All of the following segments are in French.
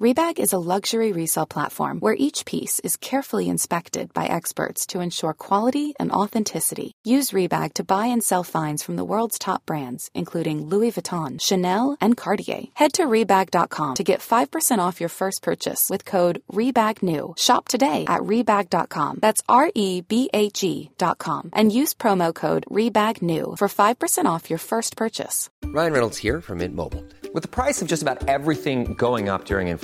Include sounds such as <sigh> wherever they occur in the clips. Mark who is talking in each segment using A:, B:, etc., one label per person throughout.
A: Rebag is a luxury resale platform where each piece is carefully inspected by experts to ensure quality and authenticity. Use Rebag to buy and sell finds from the world's top brands, including Louis Vuitton, Chanel, and Cartier. Head to Rebag.com to get 5% off your first purchase with code REBAGNEW. Shop today at Rebag.com. That's R E B A G.com. And use promo code REBAGNEW for 5% off your first purchase.
B: Ryan Reynolds here from Mint Mobile. With the price of just about everything going up during inflation,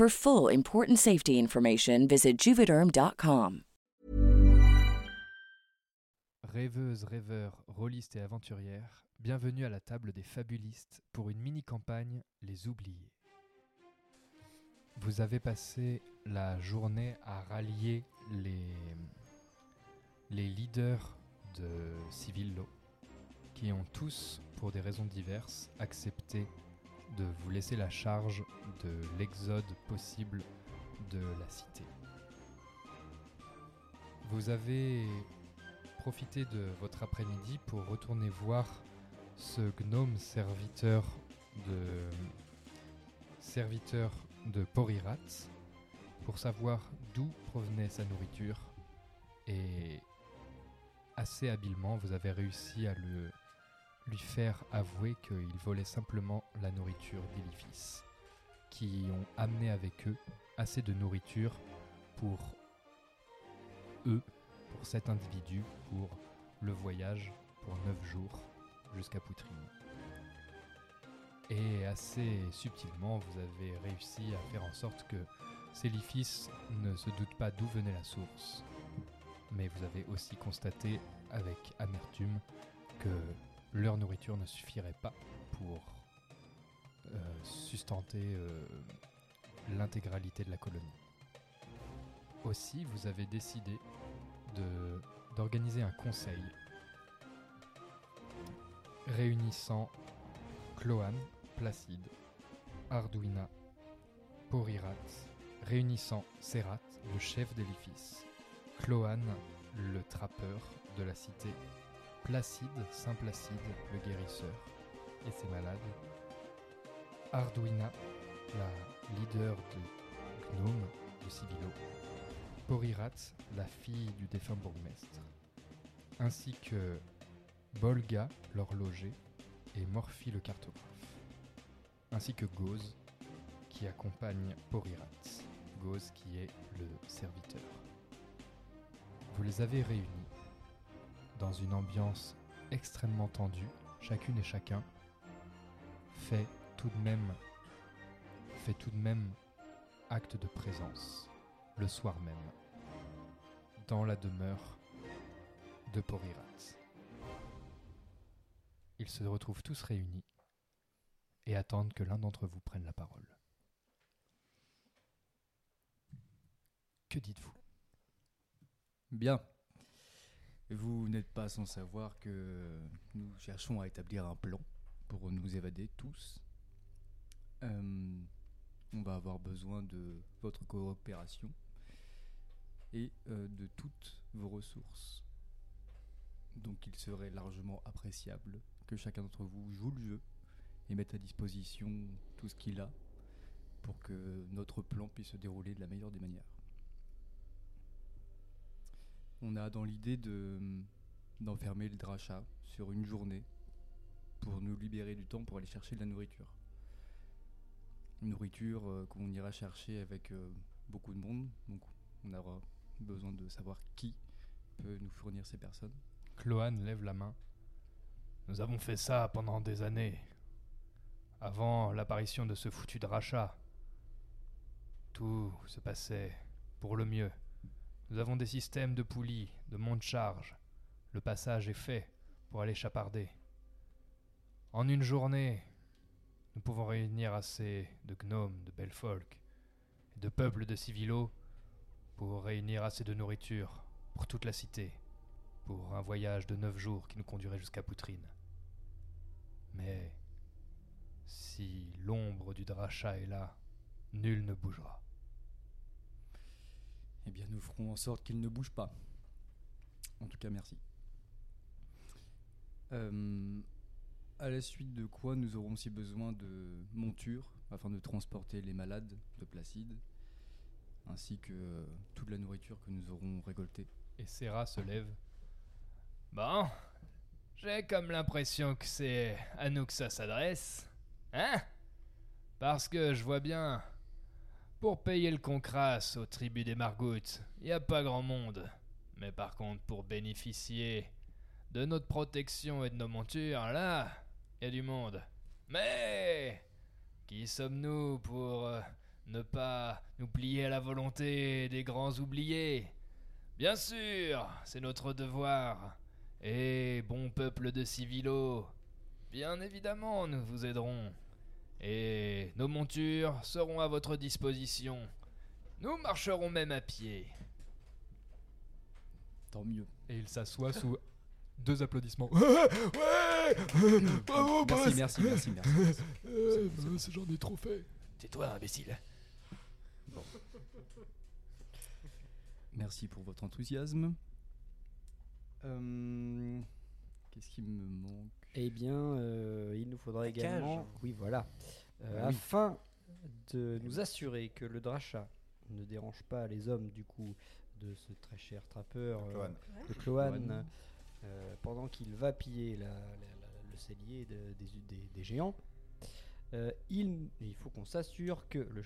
C: For full important safety information, visit juvederm.com.
D: Rêveuses, rêveurs, rôlistes et aventurières, bienvenue à la table des fabulistes pour une mini-campagne Les Oubliés. Vous avez passé la journée à rallier les, les leaders de Civillo qui ont tous, pour des raisons diverses, accepté de vous laisser la charge de l'exode possible de la cité. Vous avez profité de votre après-midi pour retourner voir ce gnome serviteur de serviteur de Porirat pour savoir d'où provenait sa nourriture et assez habilement vous avez réussi à le lui faire avouer qu'ils volaient simplement la nourriture d'Eliphis, qui ont amené avec eux assez de nourriture pour eux, pour cet individu, pour le voyage pour 9 jours jusqu'à Poutrine. Et assez subtilement, vous avez réussi à faire en sorte que Céliphis ne se doute pas d'où venait la source. Mais vous avez aussi constaté avec amertume que leur nourriture ne suffirait pas pour euh, sustenter euh, l'intégralité de la colonie. Aussi, vous avez décidé d'organiser un conseil réunissant Cloan, Placide, Arduina, Porirat, réunissant Serat, le chef d'Eliphis, Cloan, le trappeur de la cité, Placide, Saint Placide, le guérisseur et ses malades, Arduina, la leader de Gnome de Civilo, Porirat, la fille du défunt bourgmestre, ainsi que Bolga, l'horloger, et Morphy, le cartographe, ainsi que Goz, qui accompagne Porirat, Goz qui est le serviteur. Vous les avez réunis dans une ambiance extrêmement tendue, chacune et chacun fait tout de même acte de présence le soir même dans la demeure de Porirat. Ils se retrouvent tous réunis et attendent que l'un d'entre vous prenne la parole. Que dites-vous?
E: Bien. Vous n'êtes pas sans savoir que nous cherchons à établir un plan pour nous évader tous. Euh, on va avoir besoin de votre coopération et euh, de toutes vos ressources. Donc il serait largement appréciable que chacun d'entre vous joue le jeu et mette à disposition tout ce qu'il a pour que notre plan puisse se dérouler de la meilleure des manières. On a dans l'idée de d'enfermer le dracha sur une journée pour nous libérer du temps pour aller chercher de la nourriture. Une nourriture euh, qu'on ira chercher avec euh, beaucoup de monde, donc on aura besoin de savoir qui peut nous fournir ces personnes.
D: Cloan lève la main. Nous avons fait ça pendant des années. Avant l'apparition de ce foutu dracha. Tout se passait pour le mieux. Nous avons des systèmes de poulies, de monte-charge. Le passage est fait pour aller chaparder. En une journée, nous pouvons réunir assez de gnomes, de belles folk, et de peuples de civilos pour réunir assez de nourriture pour toute la cité, pour un voyage de neuf jours qui nous conduirait jusqu'à Poutrine. Mais si l'ombre du Dracha est là, nul ne bougera.
E: Eh bien, nous ferons en sorte qu'il ne bouge pas. En tout cas, merci. Euh, à la suite de quoi, nous aurons aussi besoin de montures afin de transporter les malades de Placide, ainsi que euh, toute la nourriture que nous aurons récoltée.
D: Et Serra se lève. Bon, j'ai comme l'impression que c'est à nous que ça s'adresse. Hein? Parce que je vois bien, pour payer le concrasse aux tribus des Margoutes, y a pas grand monde. Mais par contre, pour bénéficier de notre protection et de nos montures, là, y a du monde. Mais qui sommes-nous pour euh, ne pas nous plier à la volonté des grands oubliés? Bien sûr, c'est notre devoir. Et bon peuple de civilos, bien évidemment, nous vous aiderons. Et nos montures seront à votre disposition. Nous marcherons même à pied.
E: Tant mieux.
D: Et il s'assoit sous <laughs> deux applaudissements. ouais <laughs> Bravo,
E: Merci, merci, merci, <laughs> merci. merci.
D: Euh, J'en ai trop fait.
F: Tais-toi, imbécile.
E: Merci pour votre enthousiasme. Euh, Qu'est-ce qui me manque?
G: Eh bien, euh, il nous faudra
F: La
G: également,
F: cage.
G: oui voilà, Euh,
E: Ah oui.
G: afin de nous assurer que le dracha ne dérange pas les hommes du coup de ce très cher trappeur euh,
H: Cloan.
G: de Cloan,
E: Cloan.
G: euh, pendant qu'il va piller la- la- la- le cellier de- des, des- des géants. euh, il, il faut qu'on s'assure que le,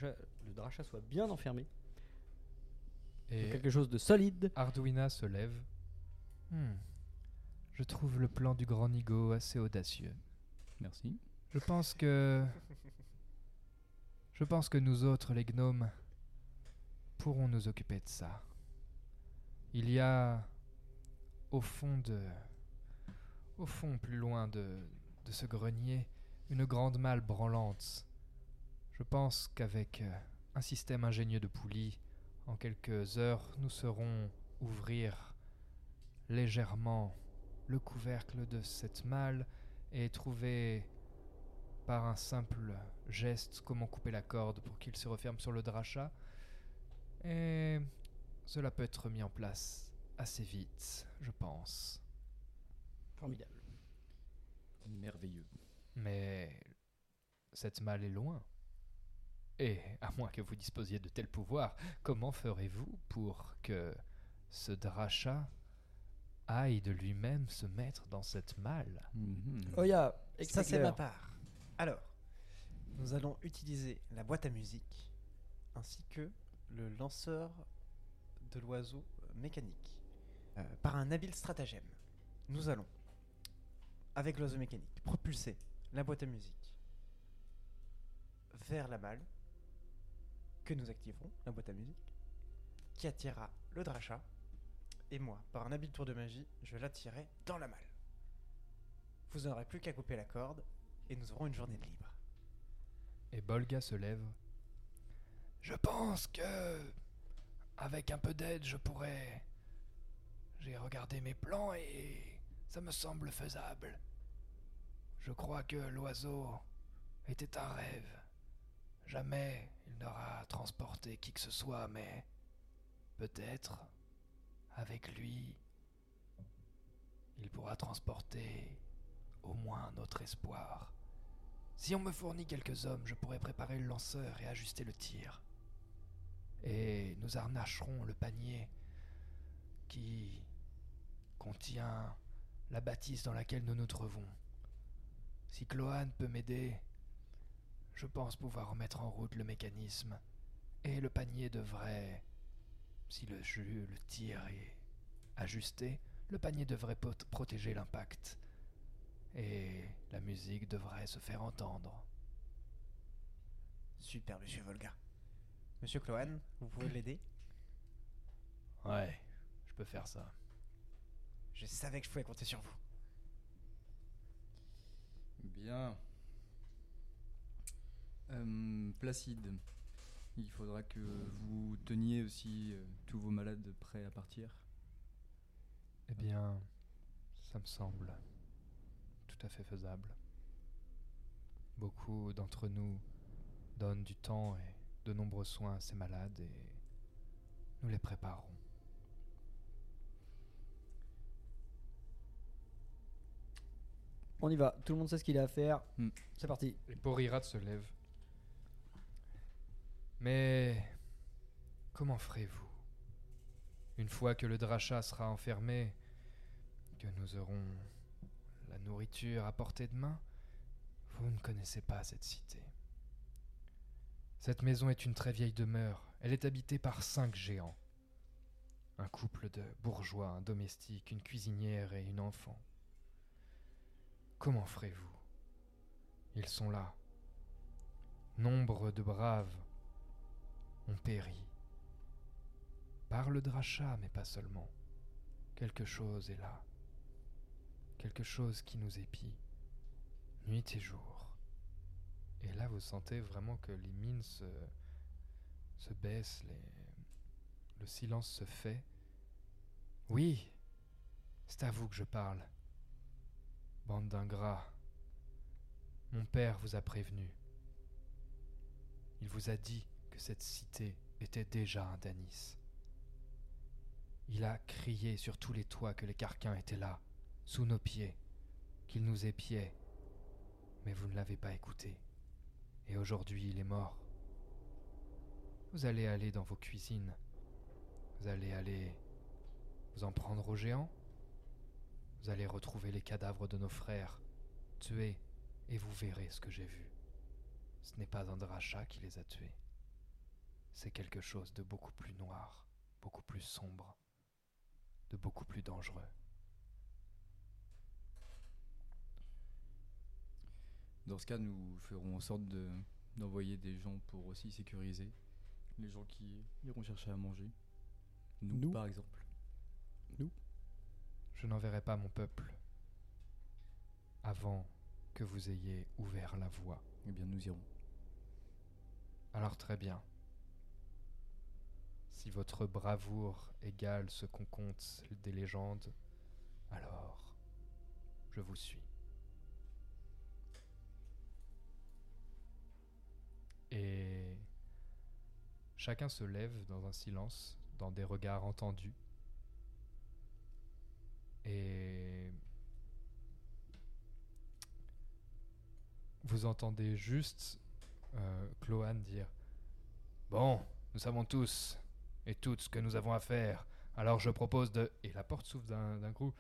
G: le dracha soit bien enfermé,
D: Et
G: quelque chose de solide.
D: Arduina se lève. Hmm. Je trouve le plan du grand Nigo assez audacieux.
E: Merci.
D: Je pense que. Je pense que nous autres, les gnomes, pourrons nous occuper de ça. Il y a. Au fond de. Au fond, plus loin de, de ce grenier, une grande malle branlante. Je pense qu'avec euh, un système ingénieux de poulies, en quelques heures, nous saurons ouvrir légèrement le couvercle de cette malle et trouver par un simple geste comment couper la corde pour qu'il se referme sur le dracha. Et cela peut être mis en place assez vite, je pense.
G: Formidable.
E: Merveilleux.
D: Mais cette malle est loin. Et à moins que vous disposiez de tels pouvoirs, comment ferez-vous pour que ce dracha aille de lui-même se mettre dans cette malle
E: Mhm.
G: Oya,
F: Ça, c'est ma part. Alors, nous allons utiliser la boîte à musique ainsi que le lanceur de l'oiseau mécanique. Euh, par un habile stratagème, nous allons, avec l'oiseau mécanique, propulser la boîte à musique vers la malle que nous activerons, la boîte à musique, qui attirera le dracha. Et moi, par un habile tour de magie, je l'attirerai dans la malle. Vous n'aurez plus qu'à couper la corde et nous aurons une journée de libre.
D: Et Bolga se lève. Je pense que, avec un peu d'aide, je pourrais. j'ai regardé mes plans et ça me semble faisable. Je crois que l'oiseau était un rêve. Jamais il n'aura transporté qui que ce soit, mais peut-être, avec lui, il pourra transporter au moins notre espoir. Si on me fournit quelques hommes, je pourrai préparer le lanceur et ajuster le tir. Et nous harnacherons le panier qui contient la bâtisse dans laquelle nous nous trouvons. Si Cloane peut m'aider, je pense pouvoir remettre en route le mécanisme. Et le panier devrait, si le jeu, le tir est ajusté, le panier devrait pot- protéger l'impact. Et la musique devrait se faire entendre.
F: Super, monsieur Volga. Monsieur Clohan, vous pouvez l'aider
D: Ouais, je peux faire ça.
F: Je savais que je pouvais compter sur vous.
E: Bien. Euh, Placide, il faudra que vous teniez aussi euh, tous vos malades prêts à partir.
D: Eh bien, ça me semble tout à fait faisable. Beaucoup d'entre nous donnent du temps et de nombreux soins à ces malades et nous les préparons.
G: On y va, tout le monde sait ce qu'il a à faire.
E: Hmm.
G: C'est parti.
D: Et Porirat se lève. Mais comment ferez-vous? Une fois que le dracha sera enfermé, que nous aurons la nourriture à portée de main, vous ne connaissez pas cette cité. Cette maison est une très vieille demeure. Elle est habitée par cinq géants. Un couple de bourgeois, un domestique, une cuisinière et une enfant. Comment ferez-vous? Ils sont là. Nombre de braves ont péri. Par le dracha, mais pas seulement. Quelque chose est là. Quelque chose qui nous épie, nuit et jour. Et là, vous sentez vraiment que les mines se, se baissent, le silence se fait. Oui, c'est à vous que je parle. Bande d'ingrats. Mon père vous a prévenu. Il vous a dit cette cité était déjà un Danis. Il a crié sur tous les toits que les carquins étaient là, sous nos pieds, qu'ils nous épiaient. Mais vous ne l'avez pas écouté. Et aujourd'hui il est mort. Vous allez aller dans vos cuisines. Vous allez aller vous en prendre aux géants. Vous allez retrouver les cadavres de nos frères, tués, et vous verrez ce que j'ai vu. Ce n'est pas un qui les a tués. C'est quelque chose de beaucoup plus noir, beaucoup plus sombre, de beaucoup plus dangereux.
E: Dans ce cas, nous ferons en sorte de- d'envoyer des gens pour aussi sécuriser les gens qui iront chercher à manger. Nous,
G: Nous
E: par exemple.
D: Je n'enverrai pas mon peuple avant que vous ayez ouvert la voie.
E: Eh bien, nous irons.
D: Alors très bien. Si votre bravoure égale ce qu'on compte des légendes, alors je vous suis. Et chacun se lève dans un silence, dans des regards entendus. Et vous entendez juste euh, dire Bon, nous savons tous et toutes ce que nous avons à faire. Alors je propose de. Et la porte s'ouvre d'un d'un coup.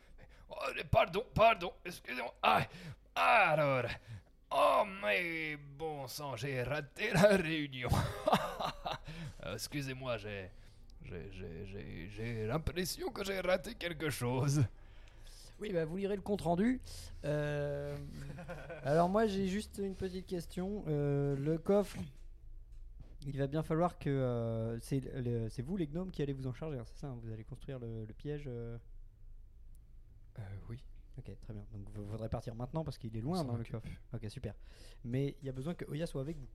D: Oh, pardon, pardon, excusez-moi. Ah, alors. Oh, mais bon sang, j'ai raté la réunion. <laughs> Excusez-moi, j'ai. j'ai- j'ai- J'ai j'ai l'impression que j'ai raté quelque chose.
G: Oui, bah, vous lirez le compte rendu. Euh, <laughs> alors moi j'ai juste une petite question. Euh, le coffre, il va bien falloir que euh, c'est le- c'est vous les gnomes qui allez vous en charger, hein, c'est ça hein, Vous allez construire le, le piège. euh
D: Euh, oui.
G: Ok, très bien. Donc vous faudrait partir maintenant parce qu'il est loin dans le coffre. Ok, super. Mais il y a besoin que Oya soit avec vous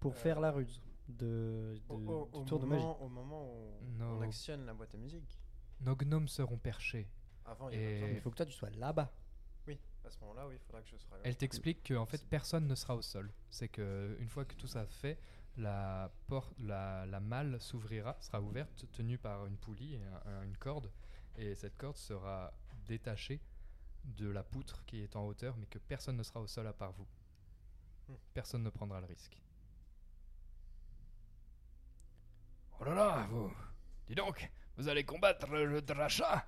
G: pour
F: Euh,
G: faire la ruse de, de-
F: Au, au-
G: du
F: au
G: tour de magie.
F: moment, au moment où on actionne la boîte à musique.
D: Nos gnomes seront perchés.
F: Avant, il y a
D: Et-
F: besoin
G: Il faut que toi tu sois là-bas.
F: Oui, à ce moment-là, oui, il faudra que je sois là.
D: Elle t'explique que en fait personne ne sera au sol. C'est que une fois que tout ça fait, la porte, la, la malle s'ouvrira, sera ouverte, tenue par une poulie et un- un- une corde, et cette corde sera détachée de la poutre qui est en hauteur, mais que personne ne sera au sol à part vous.
F: Hmm.
D: Personne ne prendra le risque.
H: Oh là là, vous. Dis donc, vous allez combattre le Dracha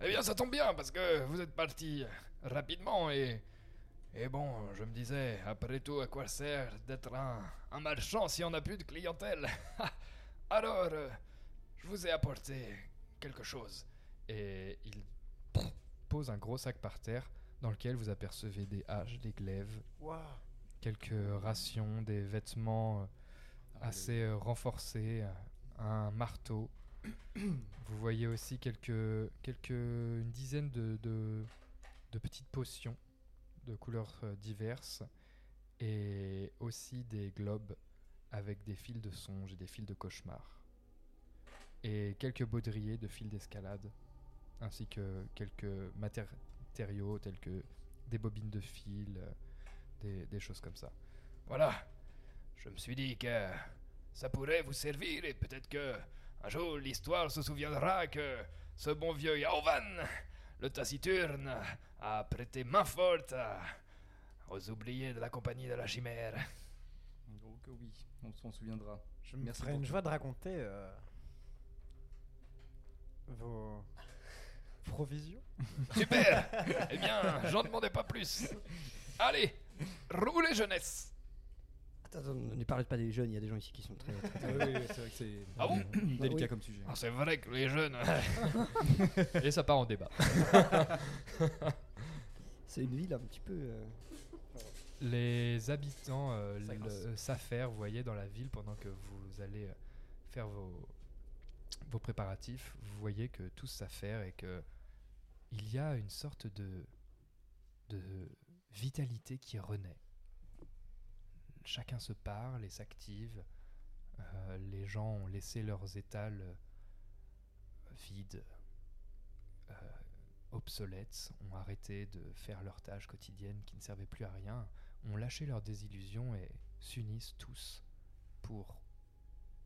H: Eh bien, ça tombe bien parce que vous êtes parti rapidement et. Et bon, je me disais, après tout, à quoi sert d'être un, un marchand si on n'a plus de clientèle? <laughs> Alors, euh, je vous ai apporté quelque chose.
D: Et il pose un gros sac par terre dans lequel vous apercevez des haches, des glaives, quelques rations, des vêtements euh, assez euh, renforcés, un marteau. <coughs> Vous voyez aussi quelques, quelques, une dizaine de, de, de petites potions de couleurs euh, diverses et aussi des globes avec des fils de songe et des fils de cauchemar. Et quelques baudriers de fils d'escalade ainsi que quelques matér- matériaux tels que des bobines de fil, euh, des, des choses comme ça.
H: Voilà. Je me suis dit que ça pourrait vous servir et peut-être que un jour l'histoire se souviendra que ce bon vieux Yaovan, le taciturne, a prêté main forte aux oubliés de la compagnie de la chimère.
E: Donc oui, on s'en souviendra.
F: Je me ferai une joie de raconter euh, vos provisions. <laughs>
H: Super Eh bien, j'en demandais pas plus. Allez, roulez jeunesse
G: Attends, ne parle pas des jeunes, il y a des gens ici qui sont très. très-
E: Ah oui, oui, c'est vrai que c'est
H: Ah bon
E: délicat
G: oui.
E: comme sujet.
H: Ah, C'est vrai que les jeunes... <laughs>
D: Et ça part en débat. <laughs>
G: C'est une ville un petit peu. euh,
D: Les habitants euh, euh, s'affairent, vous voyez, dans la ville pendant que vous allez euh, faire vos, vos préparatifs. Vous voyez que tous s'affairent et que il y a une sorte de, de vitalité qui renaît. Chacun se parle et s'active. Euh, les gens ont laissé leurs étals euh, vides, euh, obsolètes, ont arrêté de faire leurs tâches quotidiennes qui ne servaient plus à rien, ont lâché leurs désillusions et s'unissent tous pour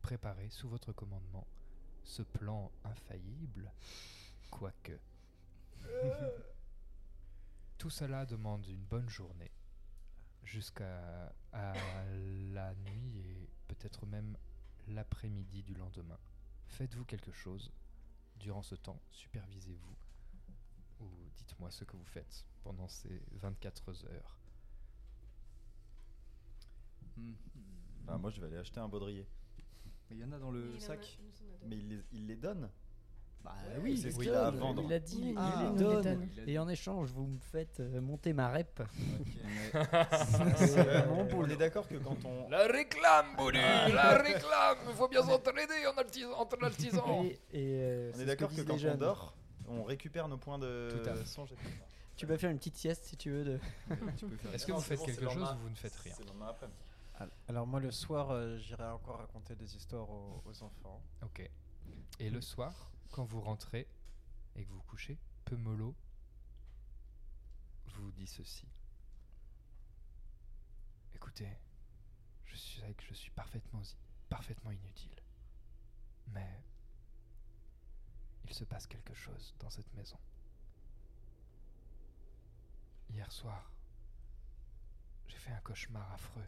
D: préparer sous votre commandement ce plan infaillible, quoique. Tout cela demande une bonne journée, jusqu'à à la nuit et peut-être même l'après-midi du lendemain. Faites-vous quelque chose durant ce temps, supervisez-vous ou dites-moi ce que vous faites pendant ces 24 heures.
E: Hmm.
I: Ah, moi, je vais aller acheter un baudrier.
E: Mais il y en a dans le
J: Il en a-
E: sac.
J: a.
I: Mais il les, il les donne
G: Bah oui,
I: c'est
G: il
I: ce qu'il a à vendre.
G: Il a dit,
J: Oui,
G: il
I: Ah,
G: les
J: il les
G: donne. Et en échange, vous me faites euh, monter ma rep. <laughs>
I: Euh,
G: mon
I: on est d'accord que quand on.
H: La réclame, Boudu La réclame Il faut bien s'entraider en entre
G: Et, et, euh,
I: On
G: c'est
I: est d'accord que
G: disent
I: quand on
G: jeunes.
I: dort, on récupère nos points de
D: Tout à fait.
G: Tu peux faire une petite sieste si tu veux. De...
E: Tu peux faire
D: Est-ce que
I: Non,
D: vous
I: c'est
D: faites
I: bon,
D: quelque
I: c'est le
D: chose
I: lendemain.
D: ou vous ne faites rien
I: C'est le lendemain après.
F: Al- Alors moi le soir, euh, j'irai encore raconter des histoires aux, aux enfants.
D: Ok. Et le soir, quand vous rentrez et que vous couchez, Pemolo vous dit ceci. Écoutez, je sais que je suis parfaitement inutile. Mais il se passe quelque chose dans cette maison. Hier soir, j'ai fait un cauchemar affreux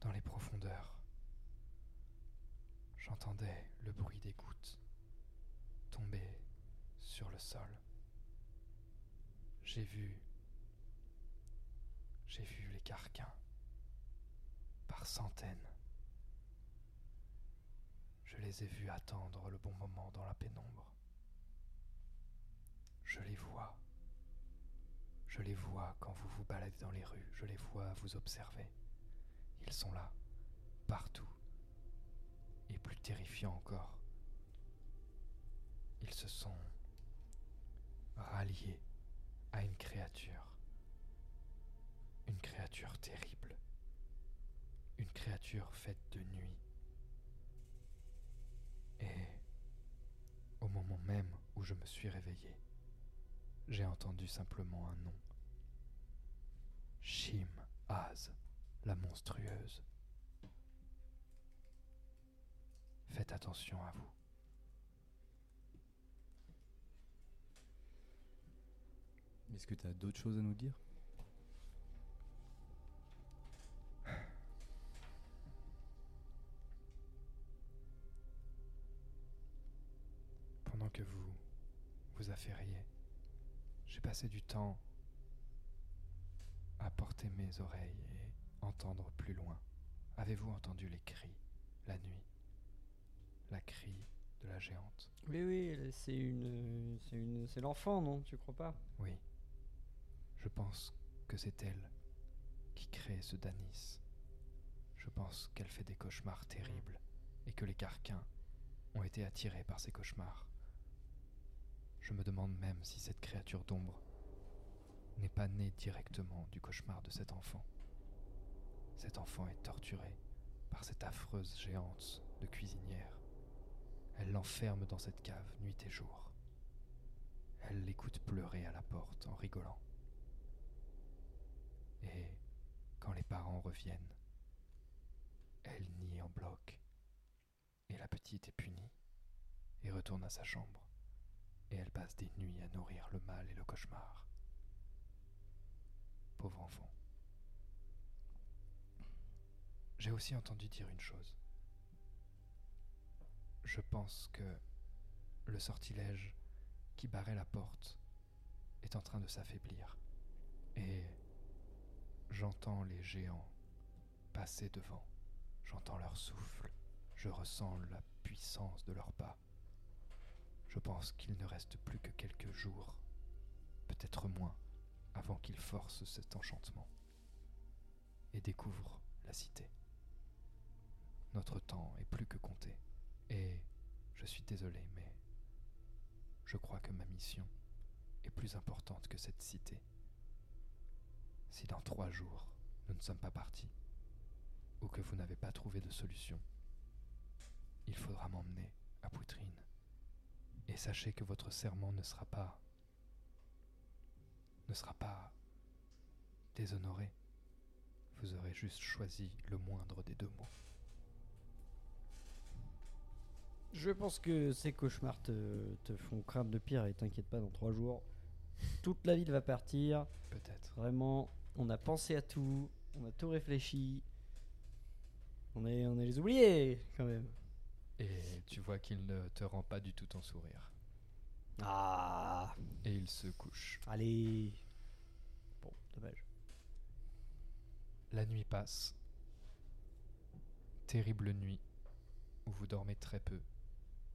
D: dans les profondeurs. J'entendais le bruit des gouttes tomber sur le sol. J'ai vu. J'ai vu les carquins par centaines. Je les ai vus attendre le bon moment dans la pénombre. Je les vois. Je les vois quand vous vous baladez dans les rues. Je les vois vous observer. Ils sont là, partout. Et plus terrifiant encore, ils se sont ralliés à une créature. Une créature terrible. Une créature faite de nuit. Et même où je me suis réveillé, j'ai entendu simplement un nom. Shim Az, la monstrueuse. Faites attention à vous.
E: Est-ce que tu as d'autres choses à nous dire?
D: Pendant que vous vous affairiez, j'ai passé du temps à porter mes oreilles et entendre plus loin. Avez-vous entendu les cris la nuit La cri de la géante?
G: Oui, oui, c'est une, c'est une, c'est l'enfant, non? Tu crois pas?
D: Oui. Je pense que c'est elle qui crée ce Danis. Je pense qu'elle fait des cauchemars terribles et que les carquins ont été attirés par ces cauchemars. Je me demande même si cette créature d'ombre n'est pas née directement du cauchemar de cet enfant. Cet enfant est torturé par cette affreuse géante de cuisinière. Elle l'enferme dans cette cave nuit et jour. Elle l'écoute pleurer à la porte en rigolant. Et quand les parents reviennent, elle nie en bloc. Et la petite est punie et retourne à sa chambre. Et elle passe des nuits à nourrir le mal et le cauchemar. Pauvre enfant. J'ai aussi entendu dire une chose. Je pense que le sortilège qui barrait la porte est en train de s'affaiblir. Et j'entends les géants passer devant. J'entends leur souffle. Je ressens la puissance de leurs pas. Je pense qu'il ne reste plus que quelques jours, peut-être moins, avant qu'ils forcent cet enchantement et découvrent la cité. Notre temps est plus que compté, et je suis désolé, mais je crois que ma mission est plus importante que cette cité. Si dans trois jours nous ne sommes pas partis, ou que vous n'avez pas trouvé de solution, il faudra m'emmener à Poutrine. Et sachez que votre serment ne sera pas ne sera pas déshonoré. Vous aurez juste choisi le moindre des deux mots.
G: Je pense que ces cauchemars te, font craindre de pire et t'inquiète pas, dans trois jours, toute la ville va partir.
D: Peut-être.
G: Vraiment, on a pensé à tout, on a tout réfléchi. On est, on est les oubliés quand même.
D: Et tu vois qu'il ne te rend pas du tout ton sourire.
G: Ah
D: Et il se couche.
G: Allez Bon, dommage.
D: La nuit passe. Terrible nuit où vous dormez très peu,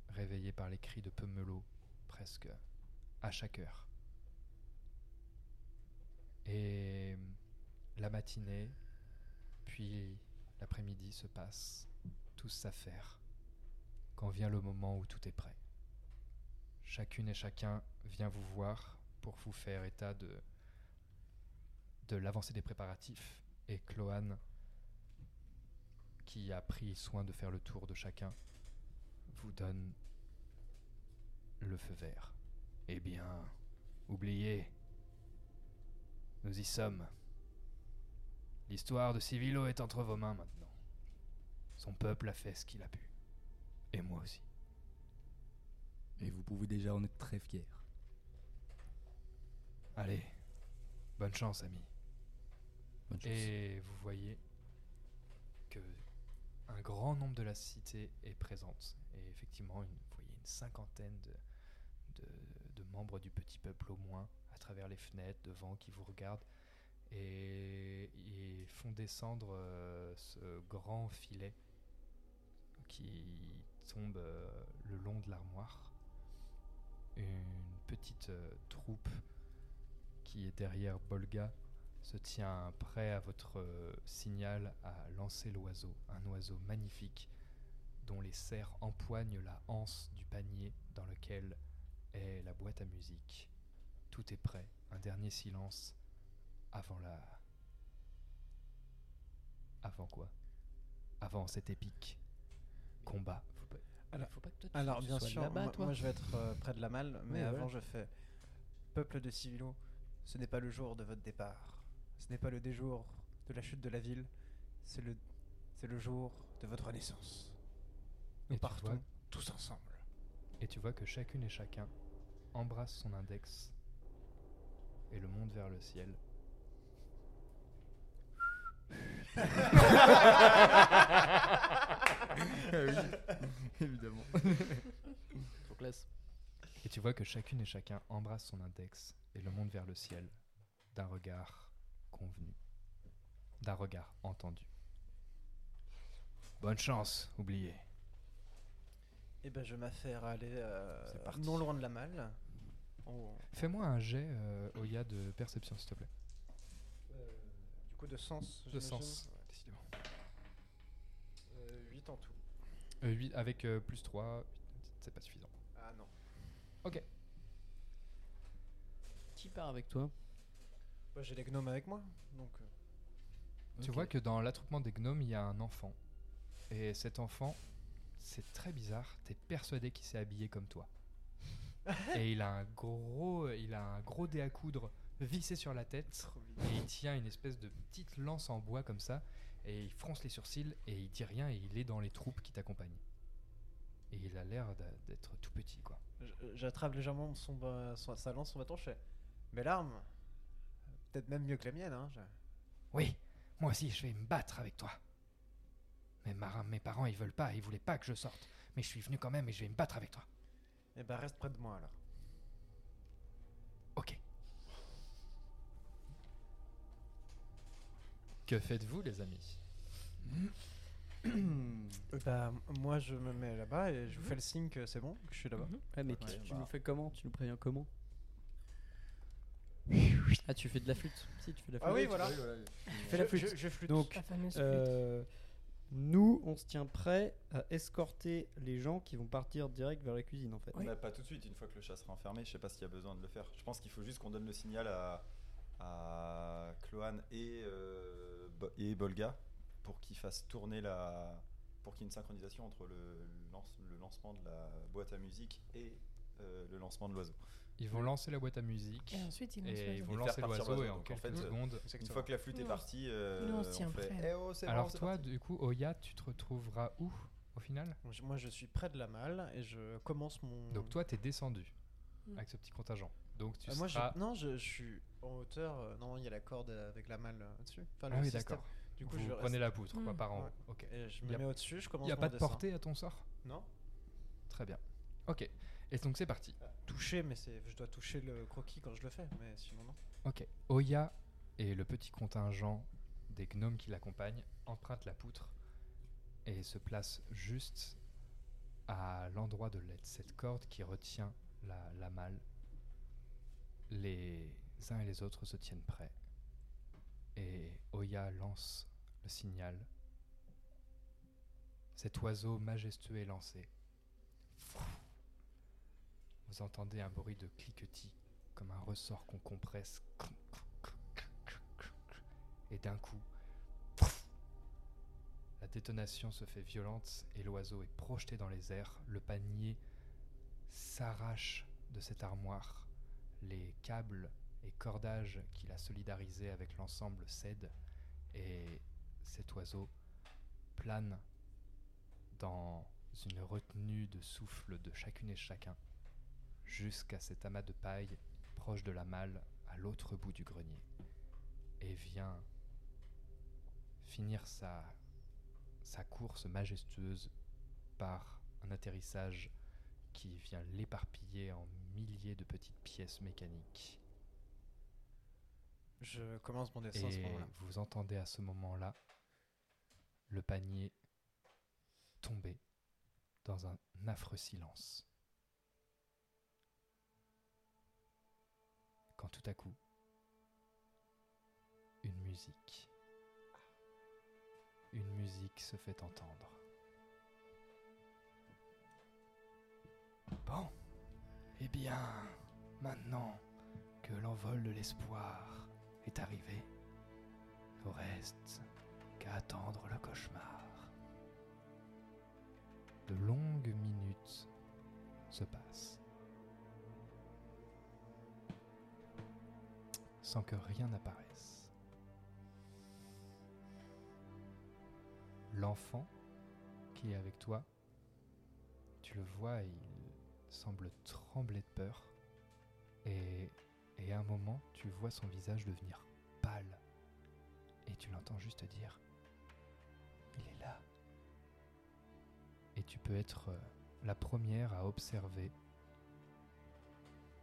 D: réveillé par les cris de Pemelot presque à chaque heure. Et la matinée, puis l'après-midi se passe, tous s'affairent, quand vient le moment où tout est prêt. Chacune et chacun vient vous voir pour vous faire état de, de l'avancée des préparatifs. Et Cloane, qui a pris soin de faire le tour de chacun, vous donne le feu vert. Eh bien, oubliez, nous y sommes. L'histoire de Civilo est entre vos mains maintenant. Son peuple a fait ce qu'il a pu. Et moi aussi.
E: Et vous pouvez déjà en être très fier.
D: Allez, bonne chance, ami.
E: Bonne chance.
D: Et vous voyez que un grand nombre de la cité est présente. Et effectivement, une- vous voyez une cinquantaine de, de- de membres du petit peuple au moins, travers les fenêtres, devant, qui vous regardent. Et ils font descendre euh, ce grand filet qui tombe euh, le long de l'armoire. Une petite euh, troupe qui est derrière Bolga se tient prêt à votre signal à lancer l'oiseau, un oiseau magnifique dont les serres empoignent la anse du panier dans lequel est la boîte à musique. Tout est prêt, un dernier silence avant la... Avant quoi? Avant cet épique combat.
F: Alors,
G: faut pas que toi, tu-
F: alors,
G: tu
F: bien
G: sois
F: sûr, moi,
G: toi.
F: moi, je vais être euh, près de la malle, mais avant
G: voilà.
F: je fais Peuple de Civilo, ce n'est pas le jour de votre départ. Ce n'est pas le déjour de la chute de la ville. C'est le, c'est le jour de votre naissance. Nous
D: Et
F: partons
D: vois-
F: tous ensemble.
D: Et tu vois que chacune et chacun embrasse son index et le monte vers le ciel.
E: Évidemment.
G: Trop classe.
D: Et tu vois que chacune et chacun embrasse son index et le monte vers le ciel d'un regard convenu, d'un regard entendu. Bonne chance, oublié.
F: Et ben je m'affaire à aller euh,
D: C'est parti.
F: non loin de la malle. En-
D: Fais-moi un jet, euh, Oya, de perception, s'il te plaît.
F: euh, du coup de sens.
D: De sens, ouais, décidément.
F: Euh, 8 en tout.
D: Euh, huit- avec euh, plus 3, c'est pas suffisant.
F: Ah non.
D: Ok.
G: Qui part avec toi?
F: Bah, J'ai les gnomes avec moi, donc. euh,
D: Tu vois que dans l'attroupement des gnomes, il y a un enfant. Et cet enfant, c'est très bizarre, t'es persuadé qu'il s'est habillé comme toi. <laughs> et il a un gros, il a un gros dé à coudre vissé sur la tête. Et il tient une espèce de petite lance en bois comme ça. Et il fronce les sourcils et il dit rien et il est dans les troupes qui t'accompagnent. Et il a l'air d'être tout petit, quoi.
F: J'attrape légèrement son, ba- son- sa lance, son bâton, je fais. Belle arme. Peut-être même mieux que la mienne, hein. je-
D: Oui, moi aussi, je vais me battre avec toi. Mais ma- mes parents, ils veulent pas, ils voulaient pas que je sorte. Mais je suis venu quand même et je vais me battre avec toi.
F: Eh ben reste près de moi alors.
D: Ok. Que faites-vous, les amis?
F: Bah, moi je me mets là-bas et je vous fais le signe que c'est bon, que je suis là-bas.
G: Ouais, mais
I: Ouais,
G: tu, tu
I: bah.
G: nous fais comment? Tu nous préviens comment? Ah, tu fais de la flûte Si, tu fais de la flûte.
F: Ah oui, voilà.
G: Tu fais la
F: Je-
G: flûte.
F: je- je flûte.
G: Donc,
J: La fameuse flûte.
G: euh, nous, on se tient prêt à escorter les gens qui vont partir direct vers la cuisine, en fait.
I: Bah, pas tout de suite, une fois que le chat sera enfermé, je sais pas s'il y a besoin de le faire. Je pense qu'il faut juste qu'on donne le signal à, à Cloane et, euh, et Bolga pour qu'ils fassent tourner la. pour qu'il y ait une synchronisation entre le, lance- le lancement de la boîte à musique et euh, le lancement de l'oiseau.
D: Ils vont lancer la boîte à musique.
J: Et ensuite, ils
D: et ils vont lancer l'oiseau et en quelques
I: fait, euh,
D: secondes.
I: Une fois que la flûte est
J: on-
I: partie, euh,
J: on se tient
I: fait
J: prêt.
I: Eh oh, bon,
D: Alors toi,
I: parti.
D: du coup, Oya, tu te retrouveras où au final
F: Moi je suis près de la malle et je commence mon.
D: Donc toi, t'es descendu
J: Mm.
D: avec ce petit contingent. Donc tu
F: Euh, moi je, non, je, je suis en hauteur. euh, non, il y a la corde avec la malle euh, dessus. Enfin, le
D: Ah oui, d'accord.
F: Du coup,
D: Vous
F: je
D: prenez
F: reste-
D: la poutre, quoi,
J: Mm.
D: par en
F: Ouais.
D: haut. Ok.
F: Je me mets au-dessus, je commence
D: Il n'y a pas de portée à ton sort
F: Non.
D: Très bien. Ok. Et donc c'est parti.
F: Toucher, mais c'est, je dois toucher le croquis quand je le fais, mais sinon non.
D: Ok. Oya et le petit contingent des gnomes qui l'accompagnent empruntent la poutre et se placent juste à l'endroit de l'aide, cette corde qui retient la, la malle. Les uns et les autres se tiennent prêts. Et Oya lance le signal. Cet oiseau majestueux est lancé. Vous entendez un bruit de cliquetis, comme un ressort qu'on compresse. Et d'un coup, la détonation se fait violente et l'oiseau est projeté dans les airs. Le panier s'arrache de cette armoire. Les câbles et cordages qu'il a solidarisés avec l'ensemble cèdent et cet oiseau plane dans une retenue de souffle de chacune et chacun jusqu'à cet amas de paille proche de la malle à l'autre bout du grenier et vient finir sa, sa course majestueuse par un atterrissage qui vient l'éparpiller en milliers de petites pièces mécaniques.
F: Je commence mon dessin à ce
D: Et
F: moment-là.
D: vous entendez à ce moment-là le panier tomber dans un affreux silence. Quand tout à coup, une musique, une musique se fait entendre. Bon, eh bien, maintenant que l'envol de l'espoir est arrivé, ne reste qu'à attendre le cauchemar. De longues minutes se passe. Sans que rien n'apparaisse. L'enfant qui est avec toi, tu le vois, il semble trembler de peur. Et, et à un moment, tu vois son visage devenir pâle. Et tu l'entends juste dire Il est là. Et tu peux être euh, la première à observer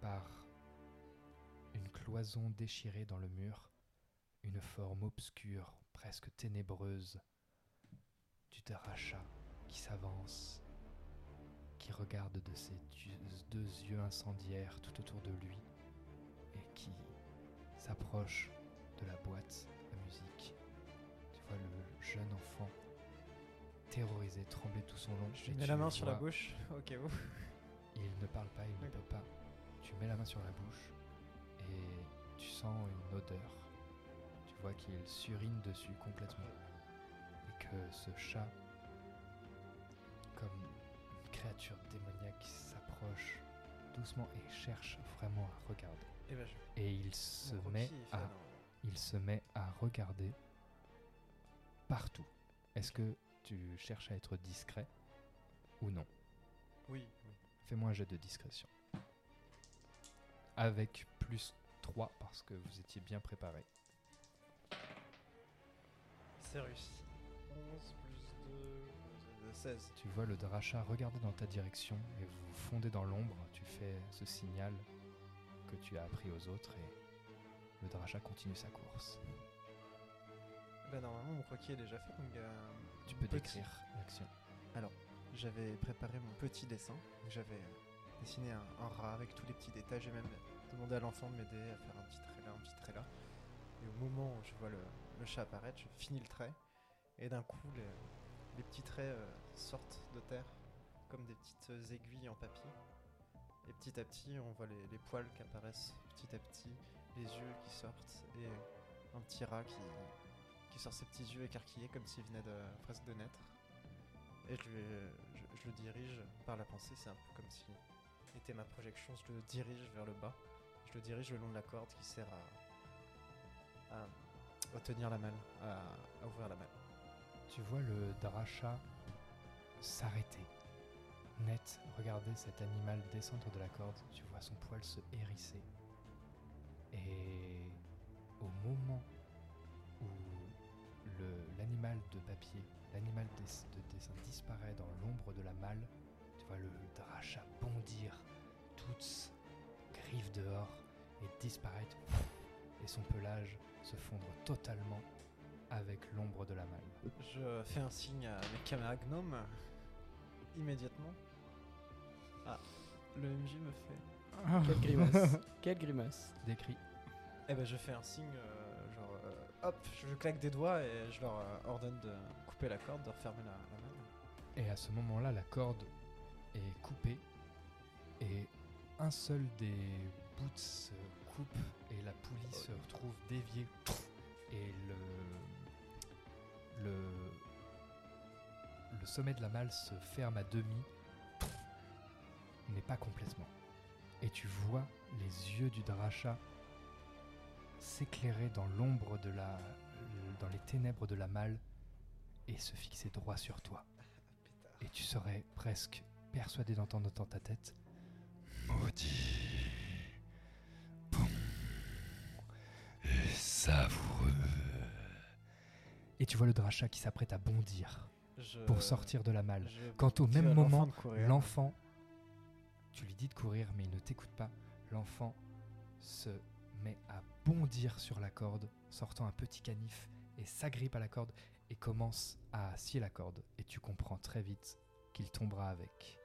D: par une cloison déchirée dans le mur, une forme obscure, presque ténébreuse, du dracha qui s'avance, qui regarde de ses deux yeux incendiaires tout autour de lui et qui s'approche de la boîte à musique. Tu vois le jeune enfant terrorisé, trembler tout son long.
F: Je
D: et
F: mets la main sur la bouche, au cas où.
D: Il ne parle pas, il ne peut pas. Tu mets la main sur la bouche et tu sens une odeur. Tu vois qu'il surine dessus complètement. Et que ce chat, comme une créature démoniaque, s'approche doucement et cherche vraiment à regarder.
F: Et ben je-
D: Et il se
F: Mon
D: met à, il se met à regarder partout. Est-ce que tu cherches à être discret ou non?
F: Oui, oui.
D: Fais-moi un jet de discrétion. Avec plus 3 parce que vous étiez bien préparé.
F: C'est réussi. 11 plus 2, 16.
D: Tu vois le dracha regarder dans ta direction et vous fondez dans l'ombre. Tu fais ce signal que tu as appris aux autres et le dracha continue sa course.
F: Ben normalement mon croquis est déjà fait donc euh,
D: Tu peux
F: petit-
D: décrire l'action.
F: Alors, j'avais préparé mon petit dessin. J'avais euh, dessiné un, un rat avec tous les petits détails. J'ai même demandé à l'enfant de m'aider à faire un petit trait là, un petit trait là. Et au moment où je vois le, chat apparaître, je finis le trait. Et d'un coup, les, petits traits euh, sortent de terre comme des petites euh, aiguilles en papier. Et petit à petit, on voit les, poils qui apparaissent petit à petit, les yeux qui sortent et un petit rat qui, sort ses petits yeux écarquillés comme s'il venait de presque de naître. Et je, je le dirige par la pensée, c'est un peu comme si était ma projection, je le dirige vers le bas. Je le dirige le long de la corde qui sert à, tenir la malle, à, ouvrir la malle.
D: Tu vois le dracha s'arrêter. Net, regardez cet animal descendre de la corde. Tu vois son poil se hérisser. Et au moment où l'animal de papier, l'animal de dessin disparaît dans l'ombre de la malle, tu vois le dracha bondir, toutes dehors, et disparaître, et son pelage se fondre totalement avec l'ombre de la malle.
F: Je fais un signe à mes camarades gnomes immédiatement. Ah, le MJ me fait.
G: Quelle grimace. <laughs> Quelle grimace.
D: Décrit.
F: Eh ben je fais un signe, euh, genre euh, hop, je claque des doigts et je leur euh, ordonne de couper la corde, de refermer la, la malle.
D: Et à ce moment-là, la corde est coupée et un seul des bouts se coupe et la poulie se retrouve déviée et le, le, le sommet de la malle se ferme à demi, mais pas complètement. Et tu vois les yeux du dracha s'éclairer dans l'ombre de la, dans les ténèbres de la malle et se fixer droit sur toi. Et tu serais presque persuadé d'entendre dans ta tête Maudit, bon et savoureux. Et tu vois le dracha qui s'apprête à bondir
F: Je-
D: pour sortir de la malle.
F: je
D: Quand au même moment, l'enfant, tu lui dis de courir, mais il ne t'écoute pas. L'enfant se met à bondir sur la corde, sortant un petit canif et s'agrippe à la corde et commence à scier la corde. Et tu comprends très vite qu'il tombera avec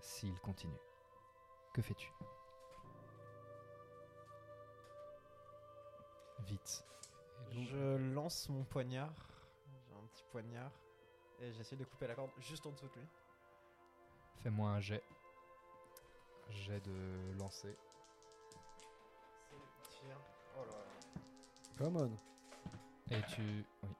D: s'il continue. Que fais-tu? Vite.
F: Je lance mon poignard, j'ai un petit poignard, et j'essaie de couper la corde juste en dessous de lui.
D: Fais-moi un jet. Jet de lancer.
F: Tiens. Oh là là.
G: Come on.
D: Et tu. Oui.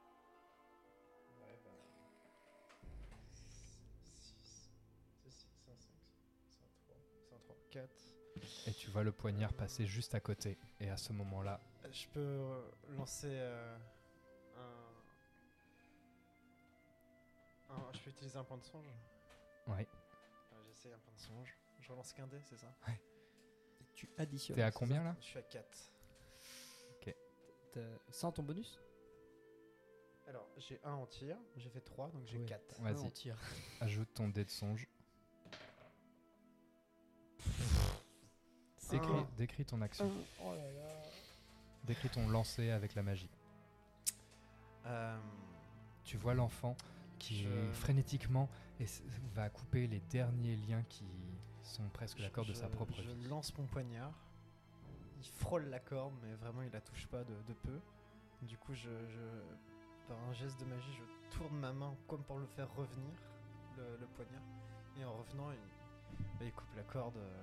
D: Et tu vois le poignard passer juste à côté. Et à ce moment-là,
F: Je peux euh, lancer euh, un... un- Je peux utiliser un point de songe?
D: Ouais.
F: Euh, J'essaye un point de songe. Je relance qu'un dé, c'est ça?
G: Tu additionnes.
D: T'es à combien là?
F: Je suis à 4.
G: T'as- Sans ton bonus?
F: Alors, j'ai 1 en tir, j'ai fait 3, donc j'ai
G: Ouais.
F: 4.
G: Ouais,
D: Vas-y. Ajoute ton dé de songe.
F: Un.
D: Décris, décris ton action.
G: Oh là là.
D: Décris ton lancer avec la magie.
F: Euh,
D: Tu vois l'enfant qui
F: Je-
D: frénétiquement va couper les derniers liens qui sont presque la corde de sa
F: je-
D: propre
F: je
D: vie.
F: lance mon poignard. Il frôle la corde, mais vraiment il la touche pas de, de peu. Du coup, je, je- par un geste de magie, je tourne ma main comme pour le faire revenir, le, le poignard. Et en revenant, il, bah, il coupe la corde euh,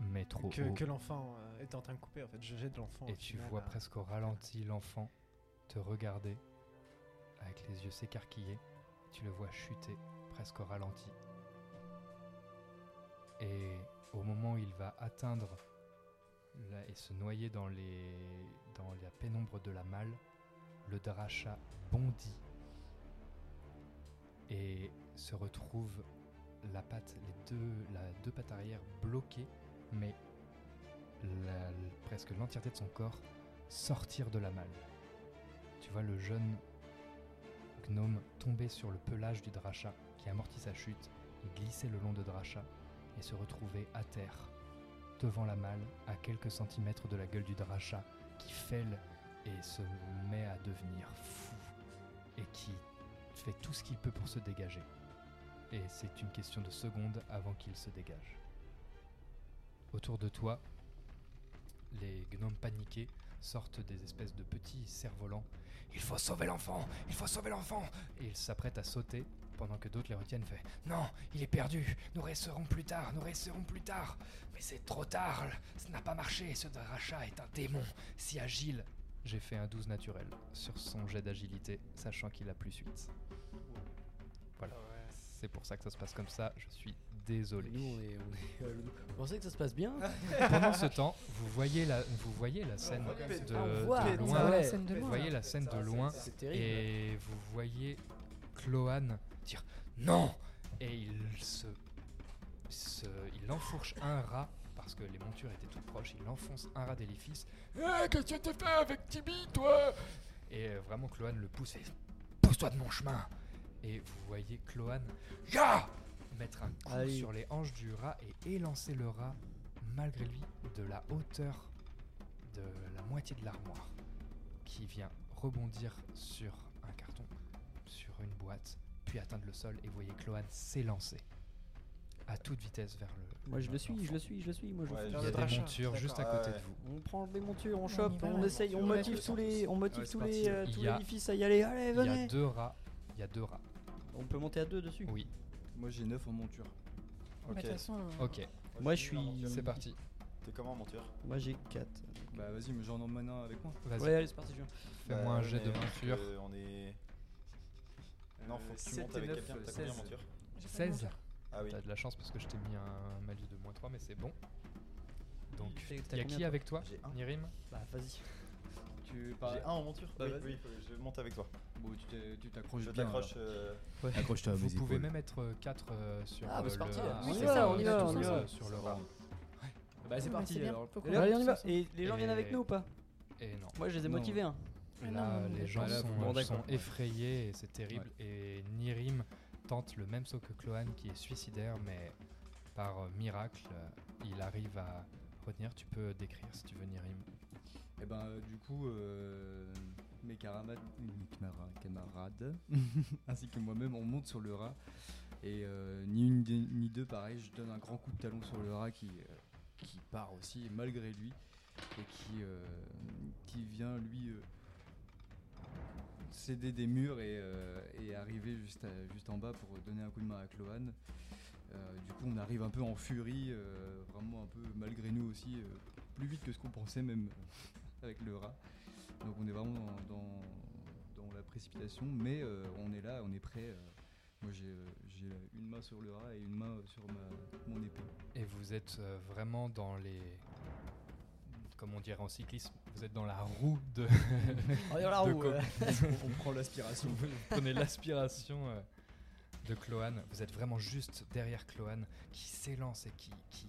D: Mais trop
F: que,
D: haut.
F: que l'enfant euh, était en train de couper. En fait, je jette l'enfant.
D: Et tu
F: final
D: vois
F: à-
D: presque au ralenti l'enfant te regarder avec les yeux s'écarquiller. Tu le vois chuter presque au ralenti. Et au moment où il va atteindre la- et se noyer dans, les, dans la pénombre de la malle, le dracha bondit et se retrouve la patte, les deux, la deux pattes arrière bloquées, mais presque l'entièreté de son corps sortir de la malle. Tu vois le jeune gnome tomber sur le pelage du dracha qui amortit sa chute, et glisser le long de dracha et se retrouver à terre, devant la malle, à quelques centimètres de la gueule du dracha qui fêle et se met à devenir fou et qui fait tout ce qu'il peut pour se dégager. Et c'est une question de secondes avant qu'il se dégage. Autour de toi, les gnomes paniqués sortent des espèces de petits cerfs-volants. Il faut sauver l'enfant Il faut sauver l'enfant Et ils s'apprêtent à sauter pendant que d'autres les retiennent. Fait Non, il est perdu Nous resterons plus tard Nous resterons plus tard Mais c'est trop tard Ça n'a pas marché Ce Dracha est un démon si agile J'ai fait un 12 naturel sur son jet d'agilité, sachant qu'il a plus 8. Voilà. C'est pour ça que ça se passe comme ça. Je suis désolé.
J: Nous, on est. On, est, euh, on que ça se passe bien. <laughs>
D: Pendant ce temps, vous voyez la, vous voyez la scène de, loin. Vous voyez la scène de loin. Et vous voyez Cloane dire non Et il se, se- il enfourche un rat parce que les montures étaient toutes proches. Il enfonce un rat d'édifice. Eh, qu'est-ce que tu fait avec Tibi, toi? Et euh, vraiment, Cloane le pousse et pousse-toi de mon chemin. Et vous voyez Cloane Ya mettre un coup
G: Allez.
D: sur les hanches du rat et élancer le rat malgré lui de la hauteur de la moitié de l'armoire qui vient rebondir sur un carton, sur une boîte, puis atteindre le sol et vous voyez Cloane s'élancer à toute vitesse vers le.
G: Moi je le suis, je le suis, je le suis. Moi je
I: Ouais,
D: Il y a des montures juste à côté de vous.
G: On prend les montures, on chope, on essaye, on motive tous les, on motive
D: Ouais,
G: tous les, euh,
D: a-
G: l'édifice à y aller. Allez,
D: Il y a
G: venez.
D: deux rats. Il y a deux rats.
G: On peut monter à deux dessus.
D: Oui.
E: Moi j'ai 9 en monture.
I: Ok.
J: Bah, de toute façon, euh,
D: Ok.
G: Moi je suis.
D: C'est parti.
I: T'es comment en monture?
G: Moi j'ai 4.
E: Bah vas-y, mais j'en emmène un avec moi.
D: Vas-y.
G: Ouais, allez, c'est parti, je viens.
D: Fais-moi
I: Bah,
D: un jet de monture.
I: On est. Non, faut que tu
E: sept
I: montes
E: et
I: avec
E: neuf,
I: quelqu'un. T'as
E: 16.
I: combien en monture?
J: J'ai pas de
D: 16
J: monture.
I: Ah oui.
D: T'as de la chance parce que je t'ai mis un malus de moins 3, mais c'est bon. Donc,
G: T'as-
D: il
G: t'as
D: y a
G: combien,
D: qui
G: toi?
D: avec toi?
I: J'ai un.
D: Nirim?
G: Bah vas-y.
E: Tu
I: J'ai un en monture
E: Bah,
I: Oui,
E: vas-y.
I: oui, faut- je monte avec toi.
E: Bon, tu t'es- tu t'accroches
I: Je
E: bien.
I: t'accroche. euh,
E: Accroche-toi à
D: Vous
E: mes
D: pouvez
E: épaules.
D: même être 4 sur
J: Ah, bah,
D: euh,
J: c'est
D: le
J: parti.
G: On y
D: sur,
G: va,
D: euh,
G: on y va,
D: sur
G: on y
D: le-
G: va.
D: Sur le.
E: Bah c'est
J: Ouais,
E: parti alors.
G: Et allez, on y va. Et les gens viennent avec nous ou pas?
D: Et non.
G: Moi je les ai
E: Non.
G: motivés. Hein.
J: Ah
D: Là,
J: non,
D: les gens
E: pas là,
D: sont, effrayés et c'est terrible. Et Nirim tente le même saut que Cloane qui est suicidaire, mais par euh, miracle, euh, il arrive à retenir. Tu peux décrire si tu veux Nirim.
E: Et ben euh, du coup, euh, mes camarades, <laughs> ainsi que moi-même, on monte sur le rat. Et euh, ni une ni deux, pareil, je donne un grand coup de talon sur le rat qui, qui part aussi malgré lui et qui, qui vient lui céder des murs et, et arriver juste, juste en bas pour donner un coup de main à Cloane. Du coup, on arrive un peu en furie, vraiment un peu malgré nous aussi, plus vite que ce qu'on pensait même avec le rat. Donc on est vraiment dans, dans- dans la précipitation, mais euh, on est là, on est prêt. euh, Moi j'ai euh, j'ai une main sur le rat et une main sur ma, mon épée.
D: Et vous êtes vraiment dans les. Comme on dirait en cyclisme, vous êtes dans la roue de. <laughs>
G: Oh, dans la roue, ouais. <laughs>
E: On prend l'aspiration.
D: Vous prenez l'aspiration euh, de Cloane. Vous êtes vraiment juste derrière Cloane qui s'élance et qui, qui,